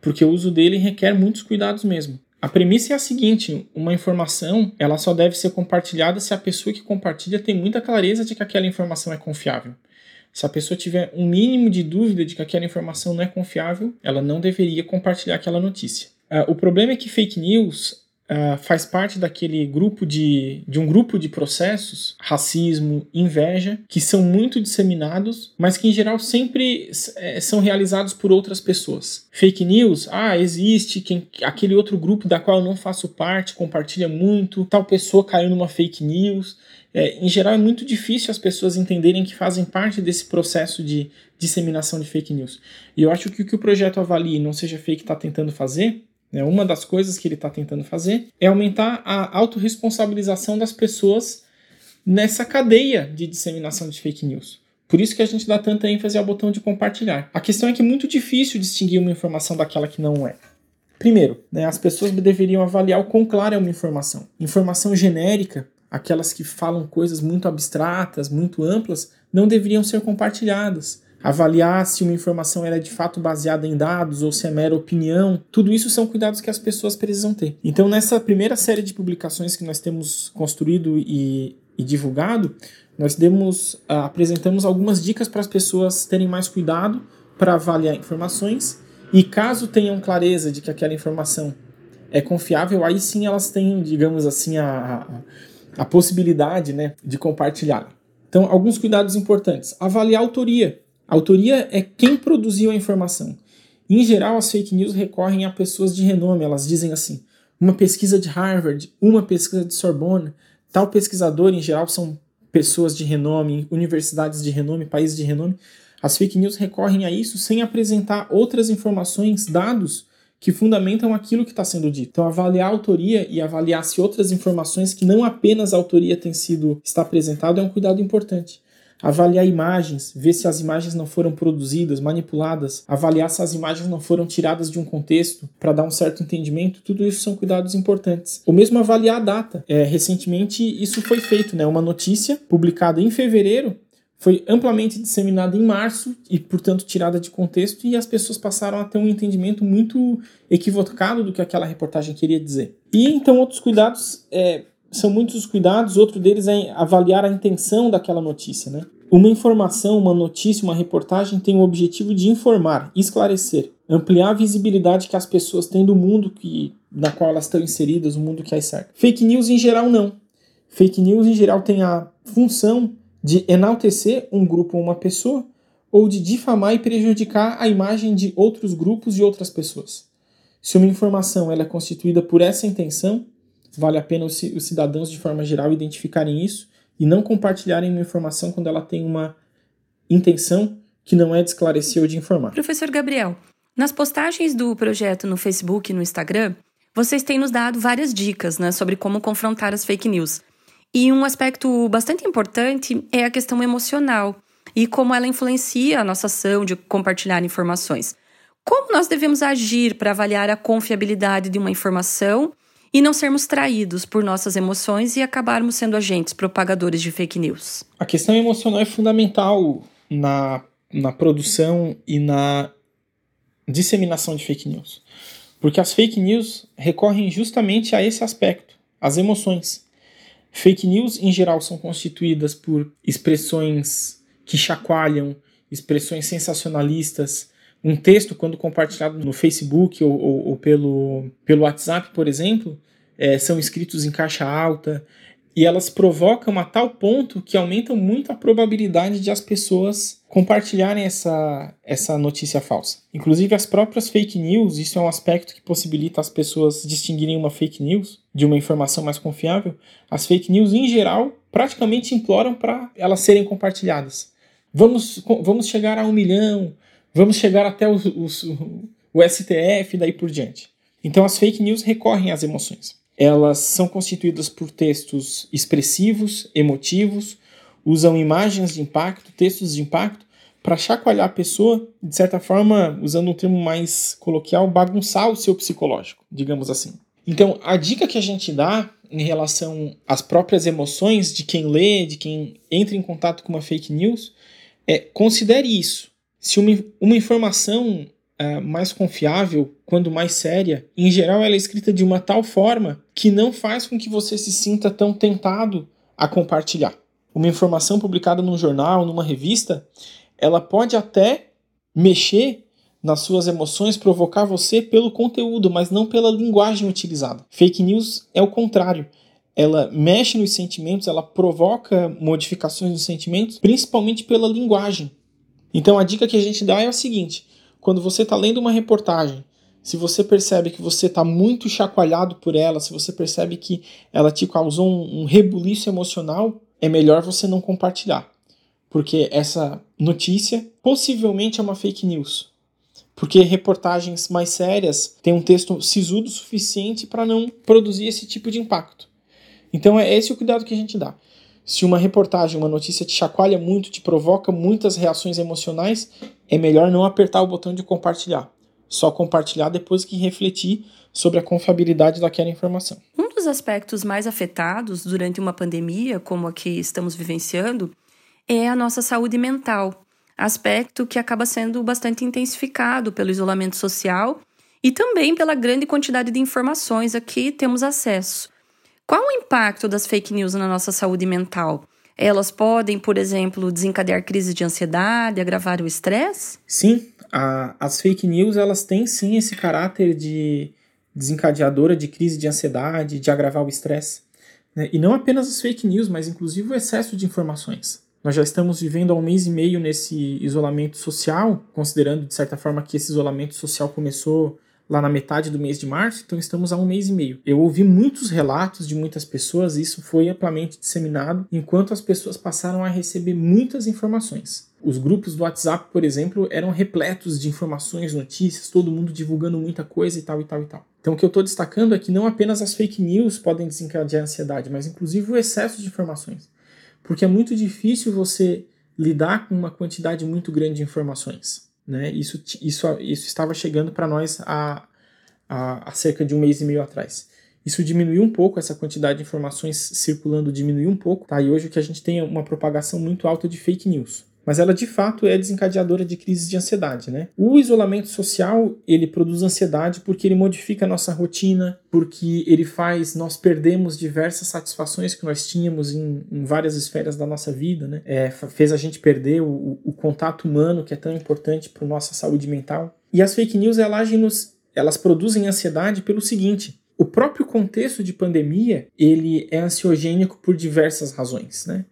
porque o uso dele requer muitos cuidados mesmo. A premissa é a seguinte: uma informação ela só deve ser compartilhada se a pessoa que compartilha tem muita clareza de que aquela informação é confiável. Se a pessoa tiver um mínimo de dúvida de que aquela informação não é confiável, ela não deveria compartilhar aquela notícia. Uh, o problema é que fake news uh, faz parte daquele grupo de, de um grupo de processos, racismo, inveja, que são muito disseminados, mas que em geral sempre é, são realizados por outras pessoas. Fake news, ah, existe quem, aquele outro grupo da qual eu não faço parte, compartilha muito, tal pessoa caiu numa fake news. É, em geral, é muito difícil as pessoas entenderem que fazem parte desse processo de disseminação de fake news. E eu acho que o que o projeto Avalie Não Seja Fake está tentando fazer Né? Uma das coisas que ele está tentando fazer é aumentar a autorresponsabilização das pessoas nessa cadeia de disseminação de fake news. Por isso que a gente dá tanta ênfase ao botão de compartilhar. A questão é que é muito difícil distinguir uma informação daquela que não é. Primeiro, né, as pessoas deveriam avaliar o quão clara é uma informação. Informação genérica, aquelas que falam coisas muito abstratas, muito amplas, não deveriam ser compartilhadas. Avaliar se uma informação é de fato baseada em dados ou se é mera opinião, tudo isso são cuidados que as pessoas precisam ter. Então, nessa primeira série de publicações que nós temos construído e, e divulgado, nós demos, uh, apresentamos algumas dicas para as pessoas terem mais cuidado para avaliar informações e caso tenham clareza de que aquela informação é confiável, aí sim elas têm, digamos assim, a, a, a possibilidade né, de compartilhar. Então, alguns cuidados importantes. Avaliar a autoria. A autoria é quem produziu a informação. Em geral, as fake news recorrem a pessoas de renome. Elas dizem assim: uma pesquisa de Harvard, uma pesquisa de Sorbonne, tal pesquisador, em geral, são pessoas de renome, universidades de renome, países de renome, as fake news recorrem a isso sem apresentar outras informações, dados que fundamentam aquilo que está sendo dito. Então, avaliar a autoria e avaliar se outras informações que não apenas a autoria tem sido está apresentado é um cuidado importante avaliar imagens, ver se as imagens não foram produzidas, manipuladas, avaliar se as imagens não foram tiradas de um contexto para dar um certo entendimento, tudo isso são cuidados importantes. O mesmo avaliar a data. É, recentemente isso foi feito, né? Uma notícia publicada em fevereiro foi amplamente disseminada em março e, portanto, tirada de contexto, e as pessoas passaram a ter um entendimento muito equivocado do que aquela reportagem queria dizer. E então outros cuidados é, são muitos os cuidados, outro deles é avaliar a intenção daquela notícia. Né? Uma informação, uma notícia, uma reportagem tem o objetivo de informar, esclarecer, ampliar a visibilidade que as pessoas têm do mundo que, na qual elas estão inseridas, o mundo que as cerca. Fake news em geral não. Fake news em geral tem a função de enaltecer um grupo ou uma pessoa ou de difamar e prejudicar a imagem de outros grupos e outras pessoas. Se uma informação ela é constituída por essa intenção, vale a pena os, cidadãos, de forma geral, identificarem isso e não compartilharem uma informação quando ela tem uma intenção que não é de esclarecer ou de informar.
Professor Gabriel, nas postagens do projeto no Facebook e no Instagram, vocês têm nos dado várias dicas né, sobre como confrontar as fake news. E um aspecto bastante importante é a questão emocional e como ela influencia a nossa ação de compartilhar informações. Como nós devemos agir para avaliar a confiabilidade de uma informação e não sermos traídos por nossas emoções e acabarmos sendo agentes propagadores de fake news.
A questão emocional é fundamental na, na produção e na disseminação de fake news. Porque as fake news recorrem justamente a esse aspecto, as emoções. Fake news, em geral, são constituídas por expressões que chacoalham, expressões sensacionalistas. Um texto, quando compartilhado no Facebook ou, ou, ou pelo, pelo WhatsApp, por exemplo, é, são escritos em caixa alta, e elas provocam a tal ponto que aumentam muito a probabilidade de as pessoas compartilharem essa, essa notícia falsa. Inclusive as próprias fake news, isso é um aspecto que possibilita as pessoas distinguirem uma fake news de uma informação mais confiável. As fake news, em geral, praticamente imploram para elas serem compartilhadas. Vamos, vamos chegar a um milhão, vamos chegar até o, o, o STF, daí por diante. Então as fake news recorrem às emoções elas são constituídas por textos expressivos, emotivos, usam imagens de impacto, textos de impacto, para chacoalhar a pessoa, de certa forma, usando um termo mais coloquial, bagunçar o seu psicológico, digamos assim. Então, a dica que a gente dá em relação às próprias emoções de quem lê, de quem entra em contato com uma fake news, é considere isso. Se uma, uma informação uh, mais confiável, quando mais séria, em geral ela é escrita de uma tal forma que não faz com que você se sinta tão tentado a compartilhar. Uma informação publicada num jornal, numa revista, ela pode até mexer nas suas emoções, provocar você pelo conteúdo, mas não pela linguagem utilizada. Fake news é o contrário. Ela mexe nos sentimentos, ela provoca modificações nos sentimentos, principalmente pela linguagem. Então a dica que a gente dá é o seguinte: quando você está lendo uma reportagem, se você percebe que você está muito chacoalhado por ela, se você percebe que ela te causou um, um rebuliço emocional, é melhor você não compartilhar. Porque essa notícia possivelmente é uma fake news. porque reportagens mais sérias têm um texto sisudo suficiente para não produzir esse tipo de impacto. Então é esse o cuidado que a gente dá. Se uma reportagem, uma notícia te chacoalha muito, te provoca muitas reações emocionais, é melhor não apertar o botão de compartilhar. Só compartilhar depois que refletir sobre a confiabilidade daquela informação.
Um dos aspectos mais afetados durante uma pandemia, como a que estamos vivenciando, é a nossa saúde mental, aspecto que acaba sendo bastante intensificado pelo isolamento social e também pela grande quantidade de informações a que temos acesso. Qual o impacto das fake news na nossa saúde mental? Elas podem, por exemplo, desencadear crise de ansiedade, agravar o estresse?
Sim, a, as fake news elas têm sim esse caráter de desencadeadora de crise de ansiedade, de agravar o estresse. Né? E não apenas as fake news, mas inclusive o excesso de informações. Nós já estamos vivendo há um mês e meio nesse isolamento social, considerando de certa forma que esse isolamento social começou lá na metade do mês de março, então estamos há um mês e meio. Eu ouvi muitos relatos de muitas pessoas, e isso foi amplamente disseminado, enquanto as pessoas passaram a receber muitas informações. Os grupos do WhatsApp, por exemplo, eram repletos de informações, notícias, todo mundo divulgando muita coisa e tal e tal e tal. Então o que eu estou destacando é que não apenas as fake news podem desencadear ansiedade, mas inclusive o excesso de informações. Porque é muito difícil você lidar com uma quantidade muito grande de informações. Né? Isso, isso, isso estava chegando para nós há, há, há cerca de um mês e meio atrás. Isso diminuiu um pouco, essa quantidade de informações circulando diminuiu um pouco, tá? E hoje o que a gente tem é uma propagação muito alta de fake news mas ela de fato é desencadeadora de crises de ansiedade, né? O isolamento social, ele produz ansiedade porque ele modifica a nossa rotina, porque ele faz nós perdemos diversas satisfações que nós tínhamos em, em várias esferas da nossa vida, né? É, fez a gente perder o, o contato humano, que é tão importante para nossa saúde mental. E as fake news, elas, nos, elas produzem ansiedade pelo seguinte, o próprio contexto de pandemia, ele é ansiogênico por diversas razões, né?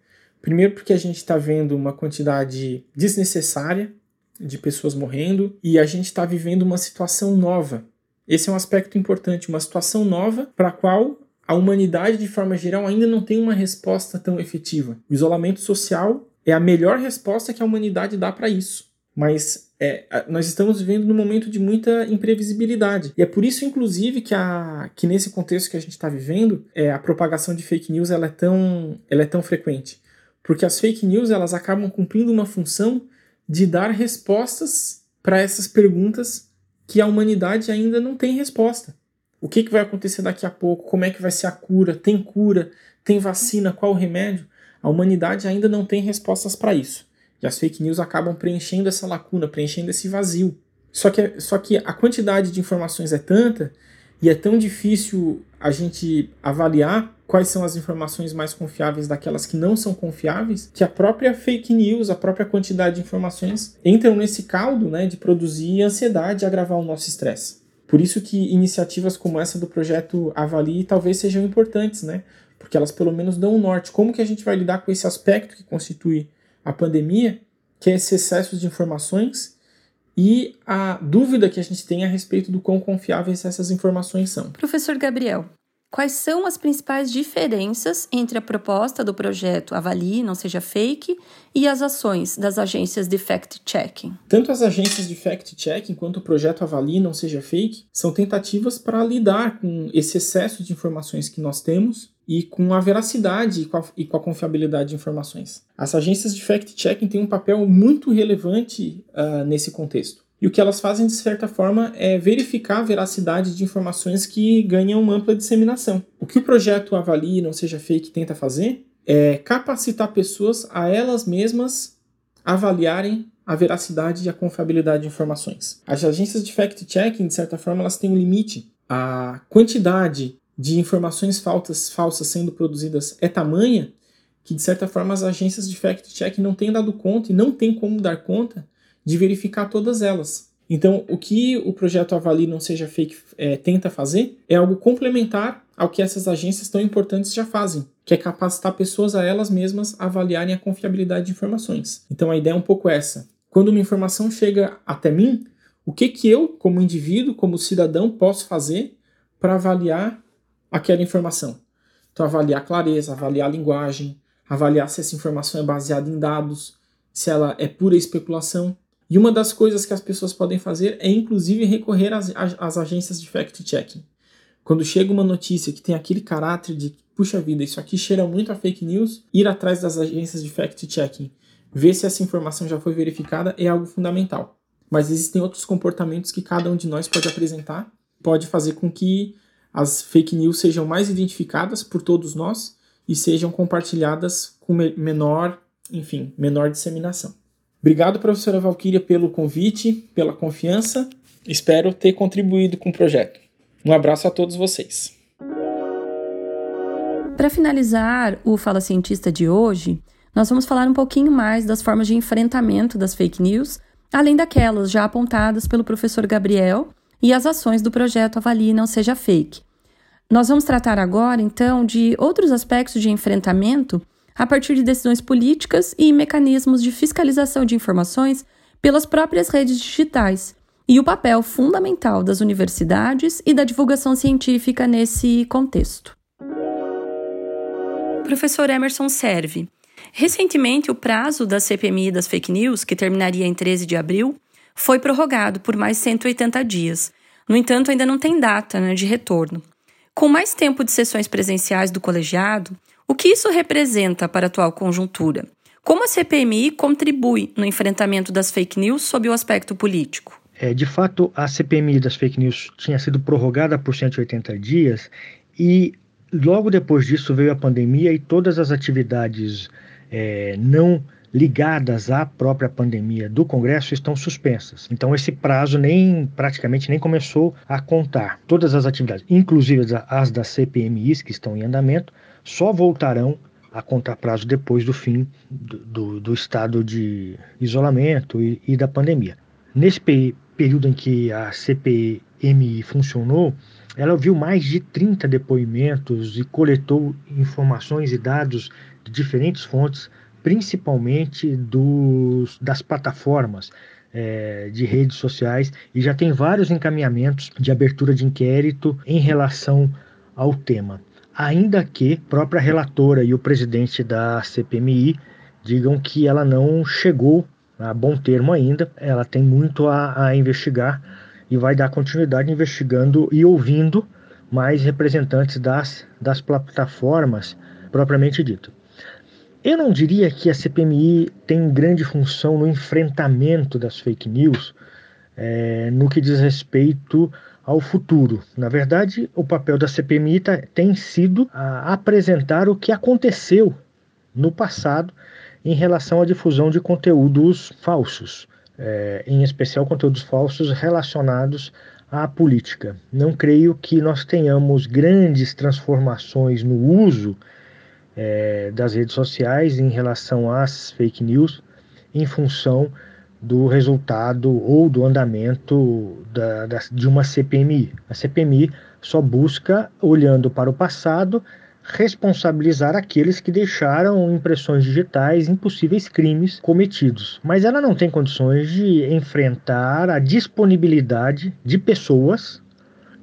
Primeiro, porque a gente está vendo uma quantidade desnecessária de pessoas morrendo e a gente está vivendo uma situação nova. Esse é um aspecto importante, uma situação nova para a qual a humanidade, de forma geral, ainda não tem uma resposta tão efetiva. O isolamento social é a melhor resposta que a humanidade dá para isso. Mas é, nós estamos vivendo num momento de muita imprevisibilidade. E é por isso, inclusive, que, a, que nesse contexto que a gente está vivendo, é, a propagação de fake news ela é, tão, ela é tão frequente porque as fake news elas acabam cumprindo uma função de dar respostas para essas perguntas que a humanidade ainda não tem resposta. O que, que vai acontecer daqui a pouco? Como é que vai ser a cura? Tem cura? Tem vacina? Qual o remédio? A humanidade ainda não tem respostas para isso. E as fake news acabam preenchendo essa lacuna, preenchendo esse vazio. Só que, só que a quantidade de informações é tanta e é tão difícil a gente avaliar quais são as informações mais confiáveis daquelas que não são confiáveis, que a própria fake news, a própria quantidade de informações entram nesse caldo né, de produzir ansiedade e agravar o nosso estresse. Por isso que iniciativas como essa do projeto Avalie talvez sejam importantes, né? Porque elas pelo menos dão um norte. Como que a gente vai lidar com esse aspecto que constitui a pandemia, que é esse excesso de informações e a dúvida que a gente tem a respeito do quão confiáveis essas informações são.
Professor Gabriel, Quais são as principais diferenças entre a proposta do projeto Avalie, não seja fake, e as ações das agências de fact-checking?
Tanto as agências de fact-checking quanto o projeto Avalie, não seja fake, são tentativas para lidar com esse excesso de informações que nós temos e com a veracidade e com a, e com a confiabilidade de informações. As agências de fact-checking têm um papel muito relevante uh, nesse contexto. E o que elas fazem, de certa forma, é verificar a veracidade de informações que ganham uma ampla disseminação. O que o projeto Avalie Não Seja Fake tenta fazer é capacitar pessoas a elas mesmas avaliarem a veracidade e a confiabilidade de informações. As agências de fact-checking, de certa forma, elas têm um limite. A quantidade de informações falsas, falsas sendo produzidas é tamanha que, de certa forma, as agências de fact-checking não têm dado conta e não têm como dar conta de verificar todas elas. Então, o que o projeto Avalie Não Seja Fake é, tenta fazer é algo complementar ao que essas agências tão importantes já fazem, que é capacitar pessoas a elas mesmas avaliarem a confiabilidade de informações. Então, a ideia é um pouco essa. Quando uma informação chega até mim, o que, que eu, como indivíduo, como cidadão, posso fazer para avaliar aquela informação? Então, avaliar a clareza, avaliar a linguagem, avaliar se essa informação é baseada em dados, se ela é pura especulação E uma das coisas que as pessoas podem fazer é, inclusive, recorrer às, às agências de fact-checking. Quando chega uma notícia que tem aquele caráter de, puxa vida, isso aqui cheira muito a fake news, ir atrás das agências de fact-checking, ver se essa informação já foi verificada é algo fundamental. Mas existem outros comportamentos que cada um de nós pode apresentar, pode fazer com que as fake news sejam mais identificadas por todos nós e sejam compartilhadas com menor, enfim, menor disseminação. Obrigado, professora Valquíria, pelo convite, pela confiança. Espero ter contribuído com o projeto. Um abraço a todos vocês.
Para finalizar o Fala Cientista de hoje, nós vamos falar um pouquinho mais das formas de enfrentamento das fake news, além daquelas já apontadas pelo professor Gabriel e as ações do projeto Avalie Não Seja Fake. Nós vamos tratar agora, então, de outros aspectos de enfrentamento a partir de decisões políticas e mecanismos de fiscalização de informações pelas próprias redes digitais e o papel fundamental das universidades e da divulgação científica nesse contexto. Professor Emerson Serve. Recentemente, o prazo da CPMI das fake news, que terminaria em 13 de abril, foi prorrogado por mais 180 dias. No entanto, ainda não tem data né, de retorno. Com mais tempo de sessões presenciais do colegiado, o que isso representa para a atual conjuntura? Como a CPMI contribui no enfrentamento das fake news sob o aspecto político?
É, de fato, a CPMI das fake news tinha sido prorrogada por 180 dias e logo depois disso veio a pandemia e todas as atividades é, não ligadas à própria pandemia do Congresso estão suspensas. Então esse prazo nem praticamente nem começou a contar. Todas as atividades, inclusive as das CPMIs que estão em andamento, só voltarão a contar prazo depois do fim do, do, do estado de isolamento e, e da pandemia. Nesse pe período em que a CPMI funcionou, ela ouviu mais de 30 depoimentos e coletou informações e dados de diferentes fontes, principalmente dos, das plataformas é, de redes sociais, e já tem vários encaminhamentos de abertura de inquérito em relação ao tema ainda que a própria relatora e o presidente da CPMI digam que ela não chegou a bom termo ainda, ela tem muito a, a investigar e vai dar continuidade investigando e ouvindo mais representantes das, das plataformas propriamente dito. Eu não diria que a CPMI tem grande função no enfrentamento das fake news, é, no que diz respeito ao futuro. Na verdade, o papel da CPMI tá, tem sido apresentar o que aconteceu no passado em relação à difusão de conteúdos falsos, é, em especial conteúdos falsos relacionados à política. Não creio que nós tenhamos grandes transformações no uso é, das redes sociais em relação às fake news em função do resultado ou do andamento da, da, de uma CPMI. A CPMI só busca, olhando para o passado, responsabilizar aqueles que deixaram impressões digitais em possíveis crimes cometidos. Mas ela não tem condições de enfrentar a disponibilidade de pessoas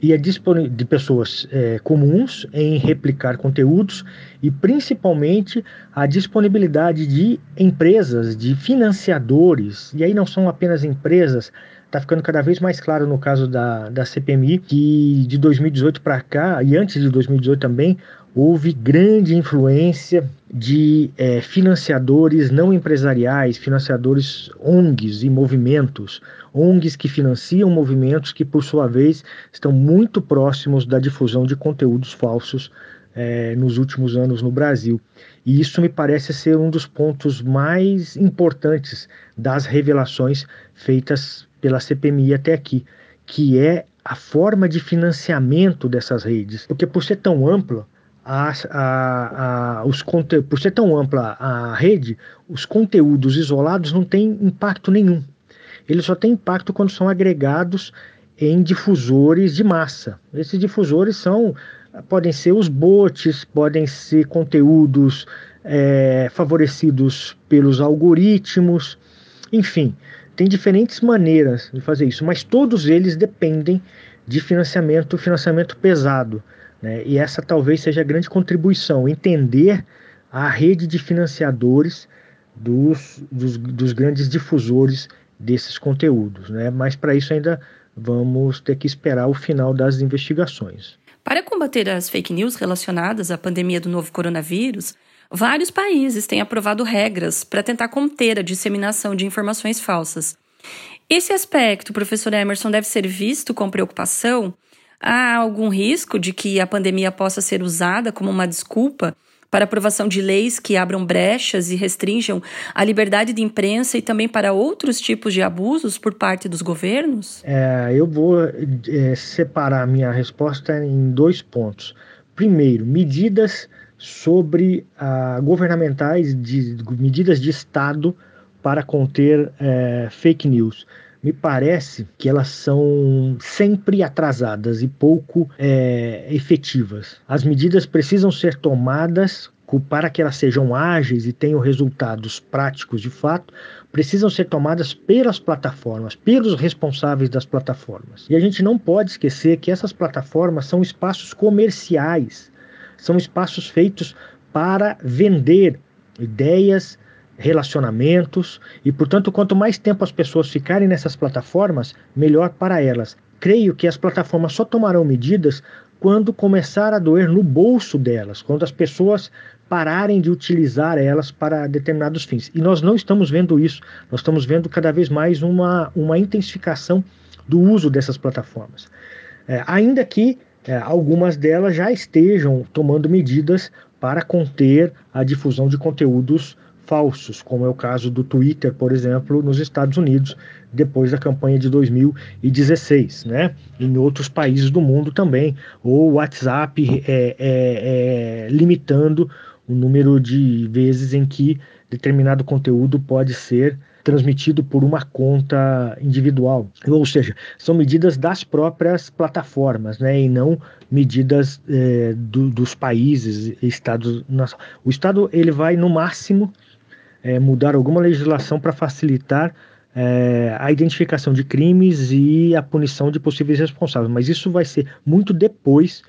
e a de pessoas é, comuns em replicar conteúdos e principalmente a disponibilidade de empresas, de financiadores, e aí não são apenas empresas, está ficando cada vez mais claro no caso da, da CPMI que de 2018 para cá, e antes de 2018 também, houve grande influência de é, financiadores não empresariais, financiadores ONGs e movimentos, ONGs que financiam movimentos que, por sua vez, estão muito próximos da difusão de conteúdos falsos é, nos últimos anos no Brasil. E isso me parece ser um dos pontos mais importantes das revelações feitas pela CPMI até aqui, que é a forma de financiamento dessas redes. Porque por ser tão ampla, a, a, a, os por ser tão ampla a rede, os conteúdos isolados não têm impacto nenhum. Eles só têm impacto quando são agregados em difusores de massa. Esses difusores são podem ser os bots, podem ser conteúdos é, favorecidos pelos algoritmos, enfim, tem diferentes maneiras de fazer isso, mas todos eles dependem de financiamento, financiamento pesado. Né? E essa talvez seja a grande contribuição, entender a rede de financiadores dos, dos, dos grandes difusores desses conteúdos, né? Mas para isso ainda vamos ter que esperar o final das investigações.
Para combater as fake news relacionadas à pandemia do novo coronavírus, vários países têm aprovado regras para tentar conter a disseminação de informações falsas. Esse aspecto, professor Emerson, deve ser visto com preocupação? Há algum risco de que a pandemia possa ser usada como uma desculpa para aprovação de leis que abram brechas e restringam a liberdade de imprensa e também para outros tipos de abusos por parte dos governos?
É, eu vou é, separar minha resposta em dois pontos. Primeiro, medidas sobre ah, governamentais, de, medidas de Estado para conter é, fake news me parece que elas são sempre atrasadas e pouco é, efetivas. As medidas precisam ser tomadas para que elas sejam ágeis e tenham resultados práticos de fato, precisam ser tomadas pelas plataformas, pelos responsáveis das plataformas. E a gente não pode esquecer que essas plataformas são espaços comerciais, são espaços feitos para vender ideias, relacionamentos e, portanto, quanto mais tempo as pessoas ficarem nessas plataformas, melhor para elas. Creio que as plataformas só tomarão medidas quando começar a doer no bolso delas, quando as pessoas pararem de utilizar elas para determinados fins. E nós não estamos vendo isso, nós estamos vendo cada vez mais uma, uma intensificação do uso dessas plataformas. É, ainda que é, algumas delas já estejam tomando medidas para conter a difusão de conteúdos falsos, como é o caso do Twitter, por exemplo, nos Estados Unidos, depois da campanha de 2016, né? Em outros países do mundo também, ou o WhatsApp é, é, é, limitando o número de vezes em que determinado conteúdo pode ser transmitido por uma conta individual. Ou seja, são medidas das próprias plataformas, né, e não medidas é, do, dos países, estados. O Estado ele vai no máximo é, mudar alguma legislação para facilitar é, a identificação de crimes e a punição de possíveis responsáveis, mas isso vai ser muito depois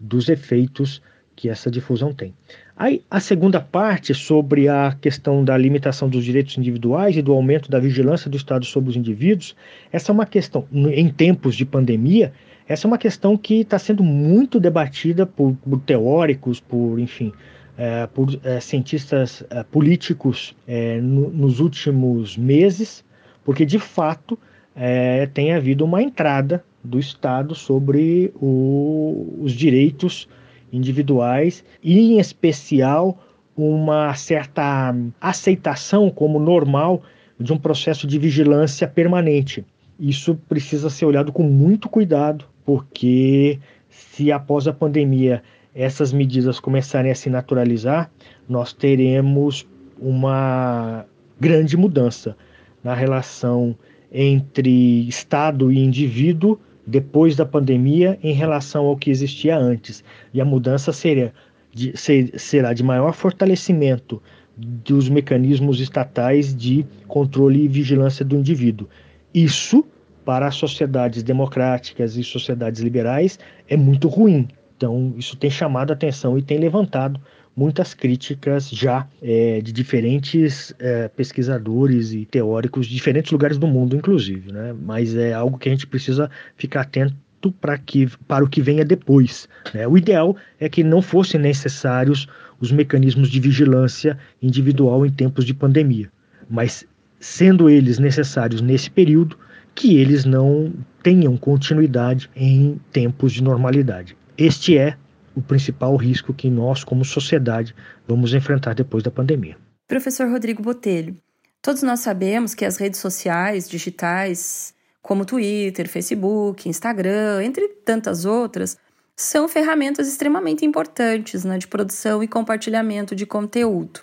dos efeitos que essa difusão tem. Aí, a segunda parte sobre a questão da limitação dos direitos individuais e do aumento da vigilância do Estado sobre os indivíduos, essa é uma questão, em tempos de pandemia, essa é uma questão que está sendo muito debatida por, por teóricos, por, enfim, é, por é, cientistas é, políticos é, no, nos últimos meses, porque de fato é, tem havido uma entrada do Estado sobre o, os direitos individuais e, em especial, uma certa aceitação como normal de um processo de vigilância permanente. Isso precisa ser olhado com muito cuidado, porque se após a pandemia essas medidas começarem a se naturalizar, nós teremos uma grande mudança na relação entre Estado e indivíduo depois da pandemia em relação ao que existia antes. E a mudança seria de, ser, será de maior fortalecimento dos mecanismos estatais de controle e vigilância do indivíduo. Isso, para as sociedades democráticas e sociedades liberais, é muito ruim, então, isso tem chamado a atenção e tem levantado muitas críticas já é, de diferentes é, pesquisadores e teóricos de diferentes lugares do mundo, inclusive. Né? Mas é algo que a gente precisa ficar atento para, que, para o que venha depois. Né? O ideal é que não fossem necessários os mecanismos de vigilância individual em tempos de pandemia. Mas, sendo eles necessários nesse período, que eles não tenham continuidade em tempos de normalidade. Este é o principal risco que nós, como sociedade, vamos enfrentar depois da pandemia.
Professor Rodrigo Botelho, todos nós sabemos que as redes sociais digitais, como Twitter, Facebook, Instagram, entre tantas outras, são ferramentas extremamente importantes né, de produção e compartilhamento de conteúdo.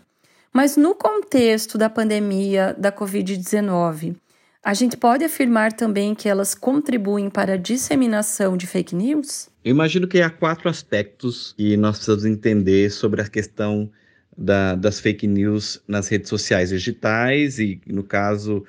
Mas no contexto da pandemia da Covid-19, a gente pode afirmar também que elas contribuem para a disseminação de fake news?
Eu imagino que há quatro aspectos que nós precisamos entender sobre a questão da, das fake news nas redes sociais digitais e, no caso,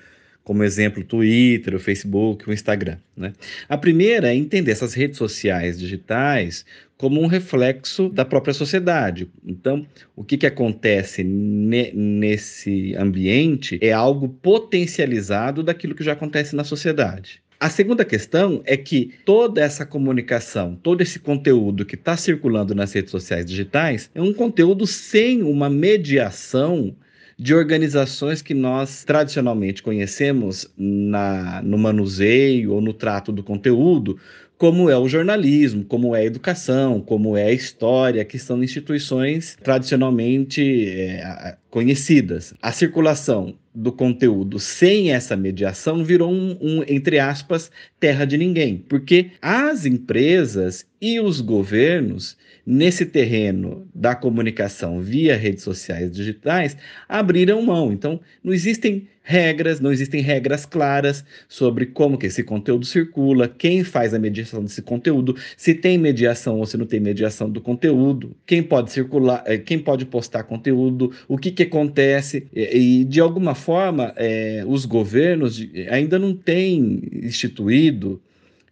como exemplo Twitter, o Facebook, o Instagram. Né? A primeira é entender essas redes sociais digitais como um reflexo da própria sociedade. Então, o que, que acontece ne nesse ambiente é algo potencializado daquilo que já acontece na sociedade. A segunda questão é que toda essa comunicação, todo esse conteúdo que está circulando nas redes sociais digitais é um conteúdo sem uma mediação de organizações que nós tradicionalmente conhecemos na, no manuseio ou no trato do conteúdo, como é o jornalismo, como é a educação, como é a história, que são instituições tradicionalmente é, conhecidas. A circulação do conteúdo sem essa mediação virou um, um, entre aspas, terra de ninguém, porque as empresas e os governos nesse terreno da comunicação via redes sociais digitais, abriram mão. Então, não existem regras, não existem regras claras sobre como que esse conteúdo circula, quem faz a mediação desse conteúdo, se tem mediação ou se não tem mediação do conteúdo, quem pode circular, eh, quem pode postar conteúdo, o que, que acontece. E, de alguma forma, é, os governos ainda não têm instituído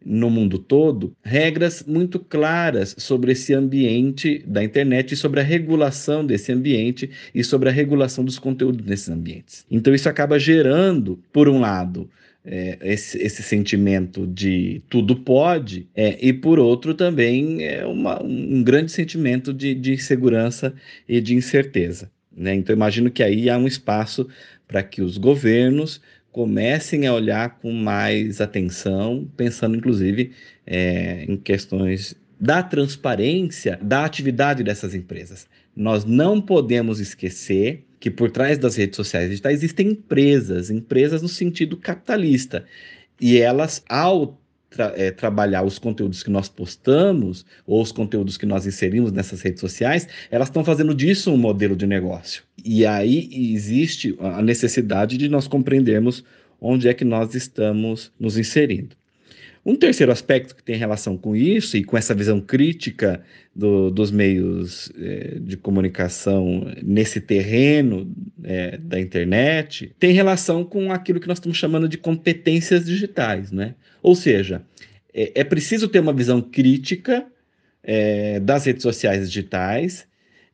no mundo todo regras muito claras sobre esse ambiente da internet e sobre a regulação desse ambiente e sobre a regulação dos conteúdos nesses ambientes. Então, isso acaba gerando, por um lado, é, esse, esse, sentimento de tudo pode, é, e por outro também é uma, um grande sentimento de, de insegurança e de incerteza. Né? Então, imagino que aí há um espaço para que os governos comecem a olhar com mais atenção, pensando inclusive é, em questões da transparência da atividade dessas empresas. Nós não podemos esquecer que por trás das redes sociais digitais existem empresas, empresas no sentido capitalista, e elas, ao tra é, trabalhar os conteúdos que nós postamos ou os conteúdos que nós inserimos nessas redes sociais, elas estão fazendo disso um modelo de negócio. E aí existe a necessidade de nós compreendermos onde é que nós estamos nos inserindo. Um terceiro aspecto que tem relação com isso e com essa visão crítica do, dos meios é, de comunicação nesse terreno é, da internet tem relação com aquilo que nós estamos chamando de competências digitais, né? Ou seja, é, é preciso ter uma visão crítica é, das redes sociais digitais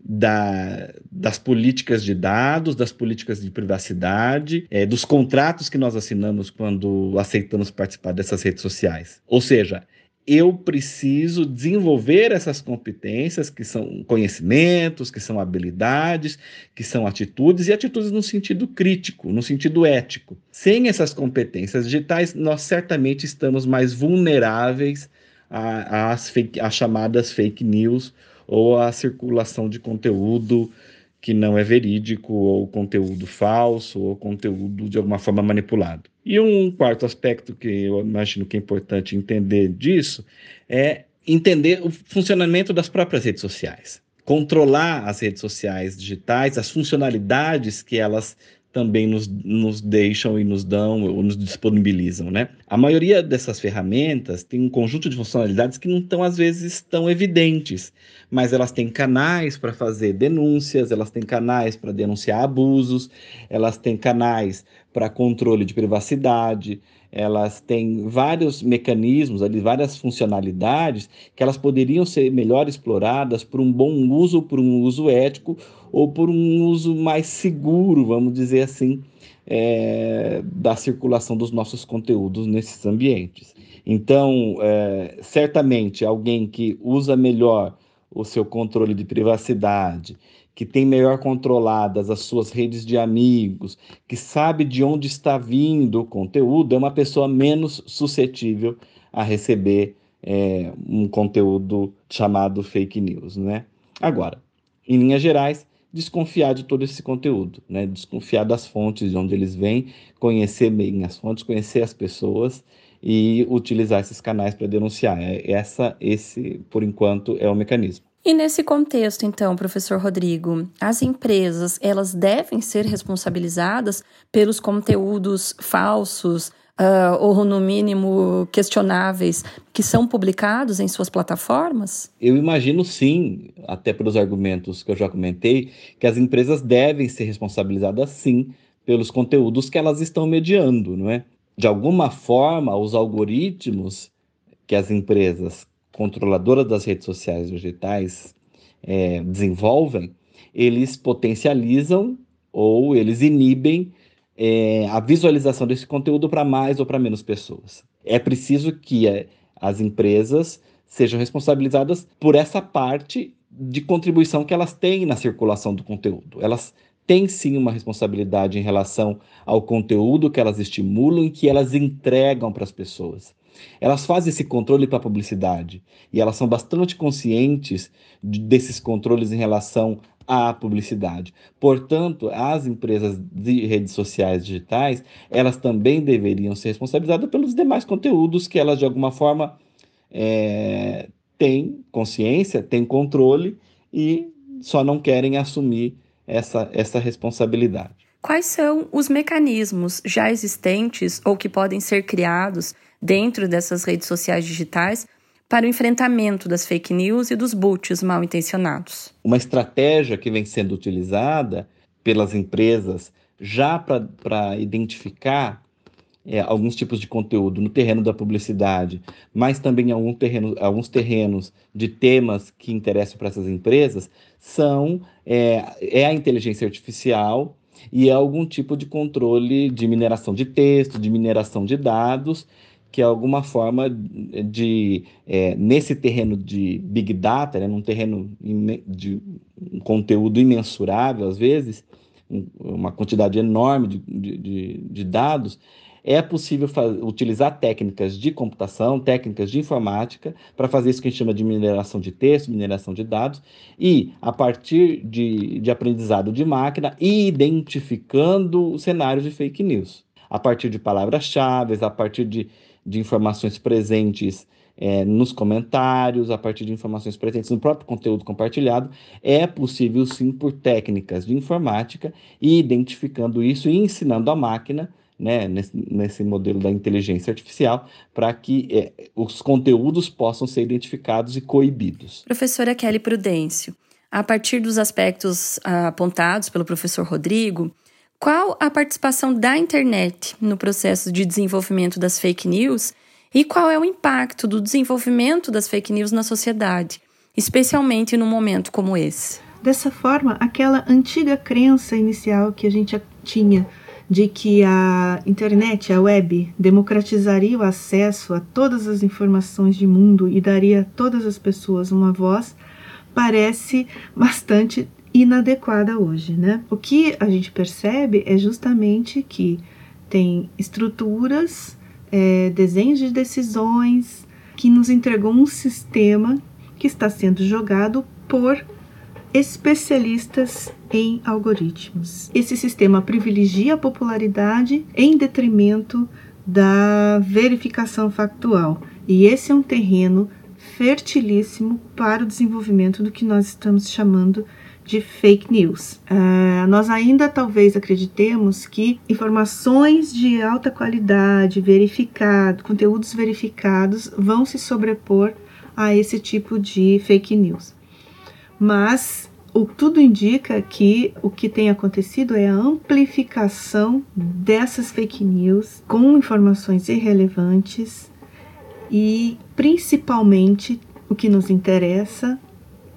da, das políticas de dados, das políticas de privacidade, é, dos contratos que nós assinamos quando aceitamos participar dessas redes sociais. Ou seja, eu preciso desenvolver essas competências, que são conhecimentos, que são habilidades, que são atitudes, e atitudes no sentido crítico, no sentido ético. Sem essas competências digitais, nós certamente estamos mais vulneráveis às, às chamadas fake news ou a circulação de conteúdo que não é verídico, ou conteúdo falso, ou conteúdo de alguma forma manipulado. E um quarto aspecto que eu imagino que é importante entender disso é entender o funcionamento das próprias redes sociais. Controlar as redes sociais digitais, as funcionalidades que elas também nos, nos deixam e nos dão ou nos disponibilizam, né? A maioria dessas ferramentas tem um conjunto de funcionalidades que não estão às vezes tão evidentes, mas elas têm canais para fazer denúncias, elas têm canais para denunciar abusos, elas têm canais para controle de privacidade, elas têm vários mecanismos ali, várias funcionalidades que elas poderiam ser melhor exploradas por um bom uso, por um uso ético ou por um uso mais seguro, vamos dizer assim, é, da circulação dos nossos conteúdos nesses ambientes. Então, é, certamente, alguém que usa melhor o seu controle de privacidade, que tem melhor controladas as suas redes de amigos, que sabe de onde está vindo o conteúdo, é uma pessoa menos suscetível a receber é, um conteúdo chamado fake news, né? Agora, em linhas gerais, desconfiar de todo esse conteúdo, né? Desconfiar das fontes de onde eles vêm, conhecer bem as fontes, conhecer as pessoas e utilizar esses canais para denunciar. É, essa, esse, por enquanto, é o mecanismo.
E nesse contexto, então, professor Rodrigo, as empresas elas devem ser responsabilizadas pelos conteúdos falsos uh, ou, no mínimo, questionáveis que são publicados em suas plataformas?
Eu imagino sim, até pelos argumentos que eu já comentei, que as empresas devem ser responsabilizadas sim pelos conteúdos que elas estão mediando, não é? De alguma forma, os algoritmos que as empresas controladoras das redes sociais digitais é, desenvolvem, eles potencializam ou eles inibem é, a visualização desse conteúdo para mais ou para menos pessoas. É preciso que é, as empresas sejam responsabilizadas por essa parte de contribuição que elas têm na circulação do conteúdo. Elas têm sim uma responsabilidade em relação ao conteúdo que elas estimulam e que elas entregam para as pessoas. Elas fazem esse controle para a publicidade e elas são bastante conscientes de, desses controles em relação à publicidade. Portanto, as empresas de redes sociais digitais, elas também deveriam ser responsabilizadas pelos demais conteúdos que elas, de alguma forma, é, têm consciência, têm controle e só não querem assumir essa, essa responsabilidade.
Quais são os mecanismos já existentes ou que podem ser criados dentro dessas redes sociais digitais para o enfrentamento das fake news e dos boots mal intencionados.
Uma estratégia que vem sendo utilizada pelas empresas já para identificar é, alguns tipos de conteúdo no terreno da publicidade, mas também algum terreno, alguns terrenos de temas que interessam para essas empresas, são é, é a inteligência artificial e é algum tipo de controle de mineração de texto, de mineração de dados, que é alguma forma de, é, nesse terreno de Big Data, né, num terreno de um conteúdo imensurável, às vezes, uma quantidade enorme de, de, de dados, é possível utilizar técnicas de computação, técnicas de informática, para fazer isso que a gente chama de mineração de texto, mineração de dados, e, a partir de, de aprendizado de máquina, identificando cenários de fake news. A partir de palavras-chave, a partir de de informações presentes é, nos comentários, a partir de informações presentes no próprio conteúdo compartilhado, é possível sim por técnicas de informática e identificando isso e ensinando a máquina né, nesse, nesse, modelo da inteligência artificial, para que é, os conteúdos possam ser identificados e coibidos.
Professora Kelly Prudêncio, a partir dos aspectos ah, apontados pelo professor Rodrigo, qual a participação da internet no processo de desenvolvimento das fake news e qual é o impacto do desenvolvimento das fake news na sociedade, especialmente num momento como esse?
Dessa forma, aquela antiga crença inicial que a gente tinha de que a internet, a web, democratizaria o acesso a todas as informações de mundo e daria a todas as pessoas uma voz, parece bastante inadequada hoje, né? O que a gente percebe é justamente que tem estruturas, é, desenhos de decisões que nos entregou um sistema que está sendo jogado por especialistas em algoritmos. Esse sistema privilegia a popularidade em detrimento da verificação factual, e esse é um terreno fertilíssimo para o desenvolvimento do que nós estamos chamando de fake news. Uh, nós ainda talvez acreditemos que informações de alta qualidade, verificado, conteúdos verificados, vão se sobrepor a esse tipo de fake news. Mas o tudo indica que o que tem acontecido é a amplificação dessas fake news com informações irrelevantes e principalmente o que nos interessa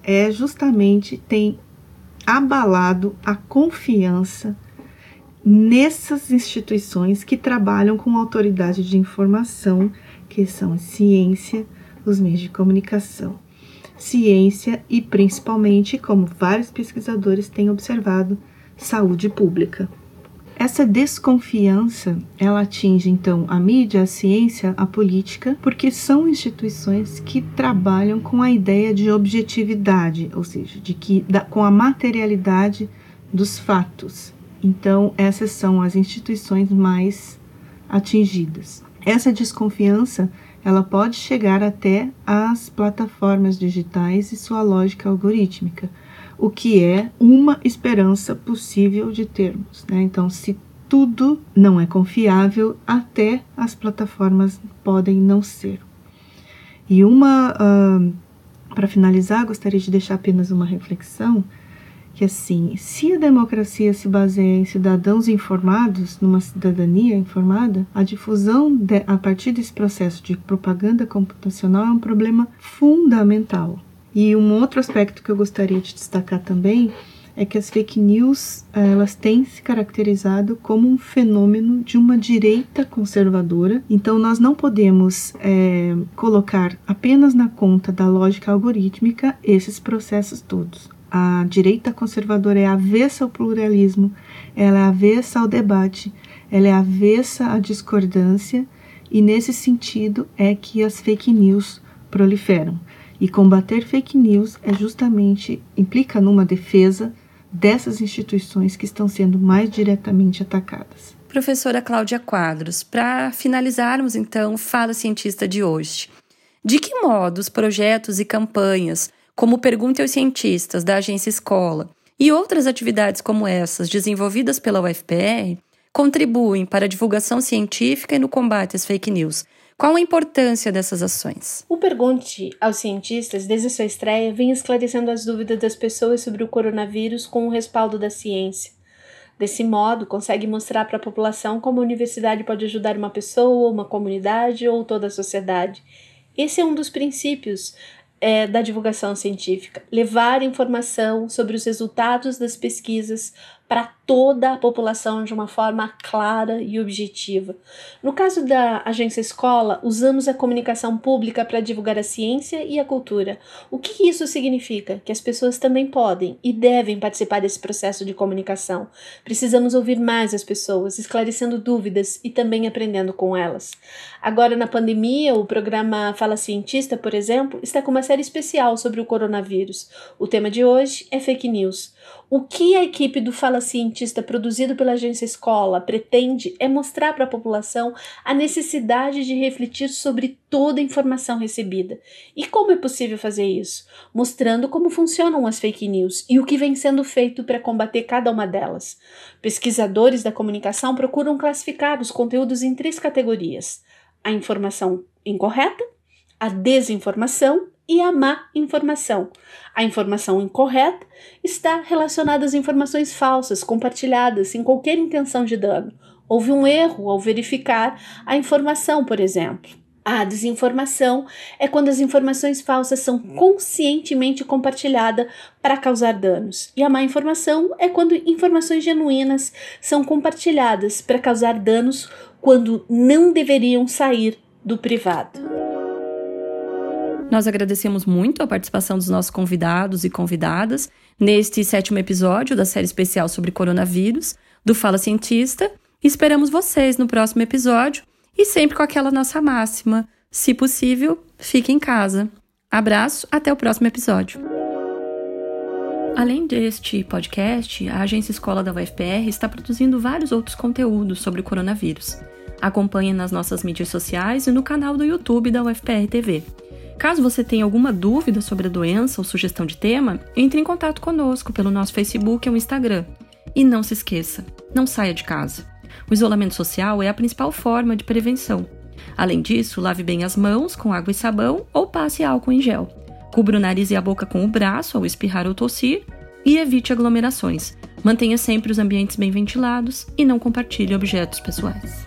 é justamente tem abalado a confiança nessas instituições que trabalham com autoridade de informação, que são a ciência, os meios de comunicação. Ciência e principalmente, como vários pesquisadores têm observado, saúde pública. Essa desconfiança, ela atinge então a mídia, a ciência, a política, porque são instituições que trabalham com a ideia de objetividade, ou seja, de que da, com a materialidade dos fatos. Então, essas são as instituições mais atingidas. Essa desconfiança, ela pode chegar até as plataformas digitais e sua lógica algorítmica o que é uma esperança possível de termos. Né? Então, se tudo não é confiável, até as plataformas podem não ser. E uma, uh, para finalizar, gostaria de deixar apenas uma reflexão que assim, se a democracia se baseia em cidadãos informados, numa cidadania informada, a difusão de, a partir desse processo de propaganda computacional é um problema fundamental. E um outro aspecto que eu gostaria de destacar também é que as fake news elas têm se caracterizado como um fenômeno de uma direita conservadora. Então nós não podemos é, colocar apenas na conta da lógica algorítmica esses processos todos. A direita conservadora é avessa ao pluralismo, ela é avessa ao debate, ela é avessa à discordância e nesse sentido é que as fake news proliferam. E combater fake news é justamente implica numa defesa dessas instituições que estão sendo mais diretamente atacadas.
Professora Cláudia Quadros, para finalizarmos então Fala Cientista de hoje. De que modo os projetos e campanhas, como Pergunte aos Cientistas da Agência Escola e outras atividades como essas desenvolvidas pela UFPR, contribuem para a divulgação científica e no combate às fake news, qual a importância dessas ações?
O Pergunte aos Cientistas, desde sua estreia, vem esclarecendo as dúvidas das pessoas sobre o coronavírus com o respaldo da ciência. Desse modo, consegue mostrar para a população como a universidade pode ajudar uma pessoa, uma comunidade ou toda a sociedade. Esse é um dos princípios é, da divulgação científica: levar informação sobre os resultados das pesquisas para toda a população de uma forma clara e objetiva. No caso da agência escola, usamos a comunicação pública para divulgar a ciência e a cultura. O que isso significa? Que as pessoas também podem e devem participar desse processo de comunicação. Precisamos ouvir mais as pessoas, esclarecendo dúvidas e também aprendendo com elas. Agora, na pandemia, o programa Fala Cientista, por exemplo, está com uma série especial sobre o coronavírus. O tema de hoje é fake news. O que a equipe do Fala Cientista, produzido pela agência Escola, pretende é mostrar para a população a necessidade de refletir sobre toda a informação recebida. E como é possível fazer isso? Mostrando como funcionam as fake news e o que vem sendo feito para combater cada uma delas. Pesquisadores da comunicação procuram classificar os conteúdos em três categorias: a informação incorreta, a desinformação e a má informação. A informação incorreta está relacionada às informações falsas compartilhadas sem qualquer intenção de dano. Houve um erro ao verificar a informação, por exemplo. A desinformação é quando as informações falsas são conscientemente compartilhadas para causar danos. E a má informação é quando informações genuínas são compartilhadas para causar danos quando não deveriam sair do privado.
Nós agradecemos muito a participação dos nossos convidados e convidadas neste sétimo episódio da série especial sobre coronavírus do Fala Cientista. Esperamos vocês no próximo episódio e sempre com aquela nossa máxima: se possível, fique em casa. Abraço, até o próximo episódio. Além deste podcast, a Agência Escola da UFPR está produzindo vários outros conteúdos sobre o coronavírus. Acompanhe nas nossas mídias sociais e no canal do YouTube da UFPR TV. Caso você tenha alguma dúvida sobre a doença ou sugestão de tema, entre em contato conosco pelo nosso Facebook ou Instagram. E não se esqueça, não saia de casa. O isolamento social é a principal forma de prevenção. Além disso, lave bem as mãos com água e sabão ou passe álcool em gel. Cubra o nariz e a boca com o braço ao espirrar ou tossir e evite aglomerações. Mantenha sempre os ambientes bem ventilados e não compartilhe objetos pessoais.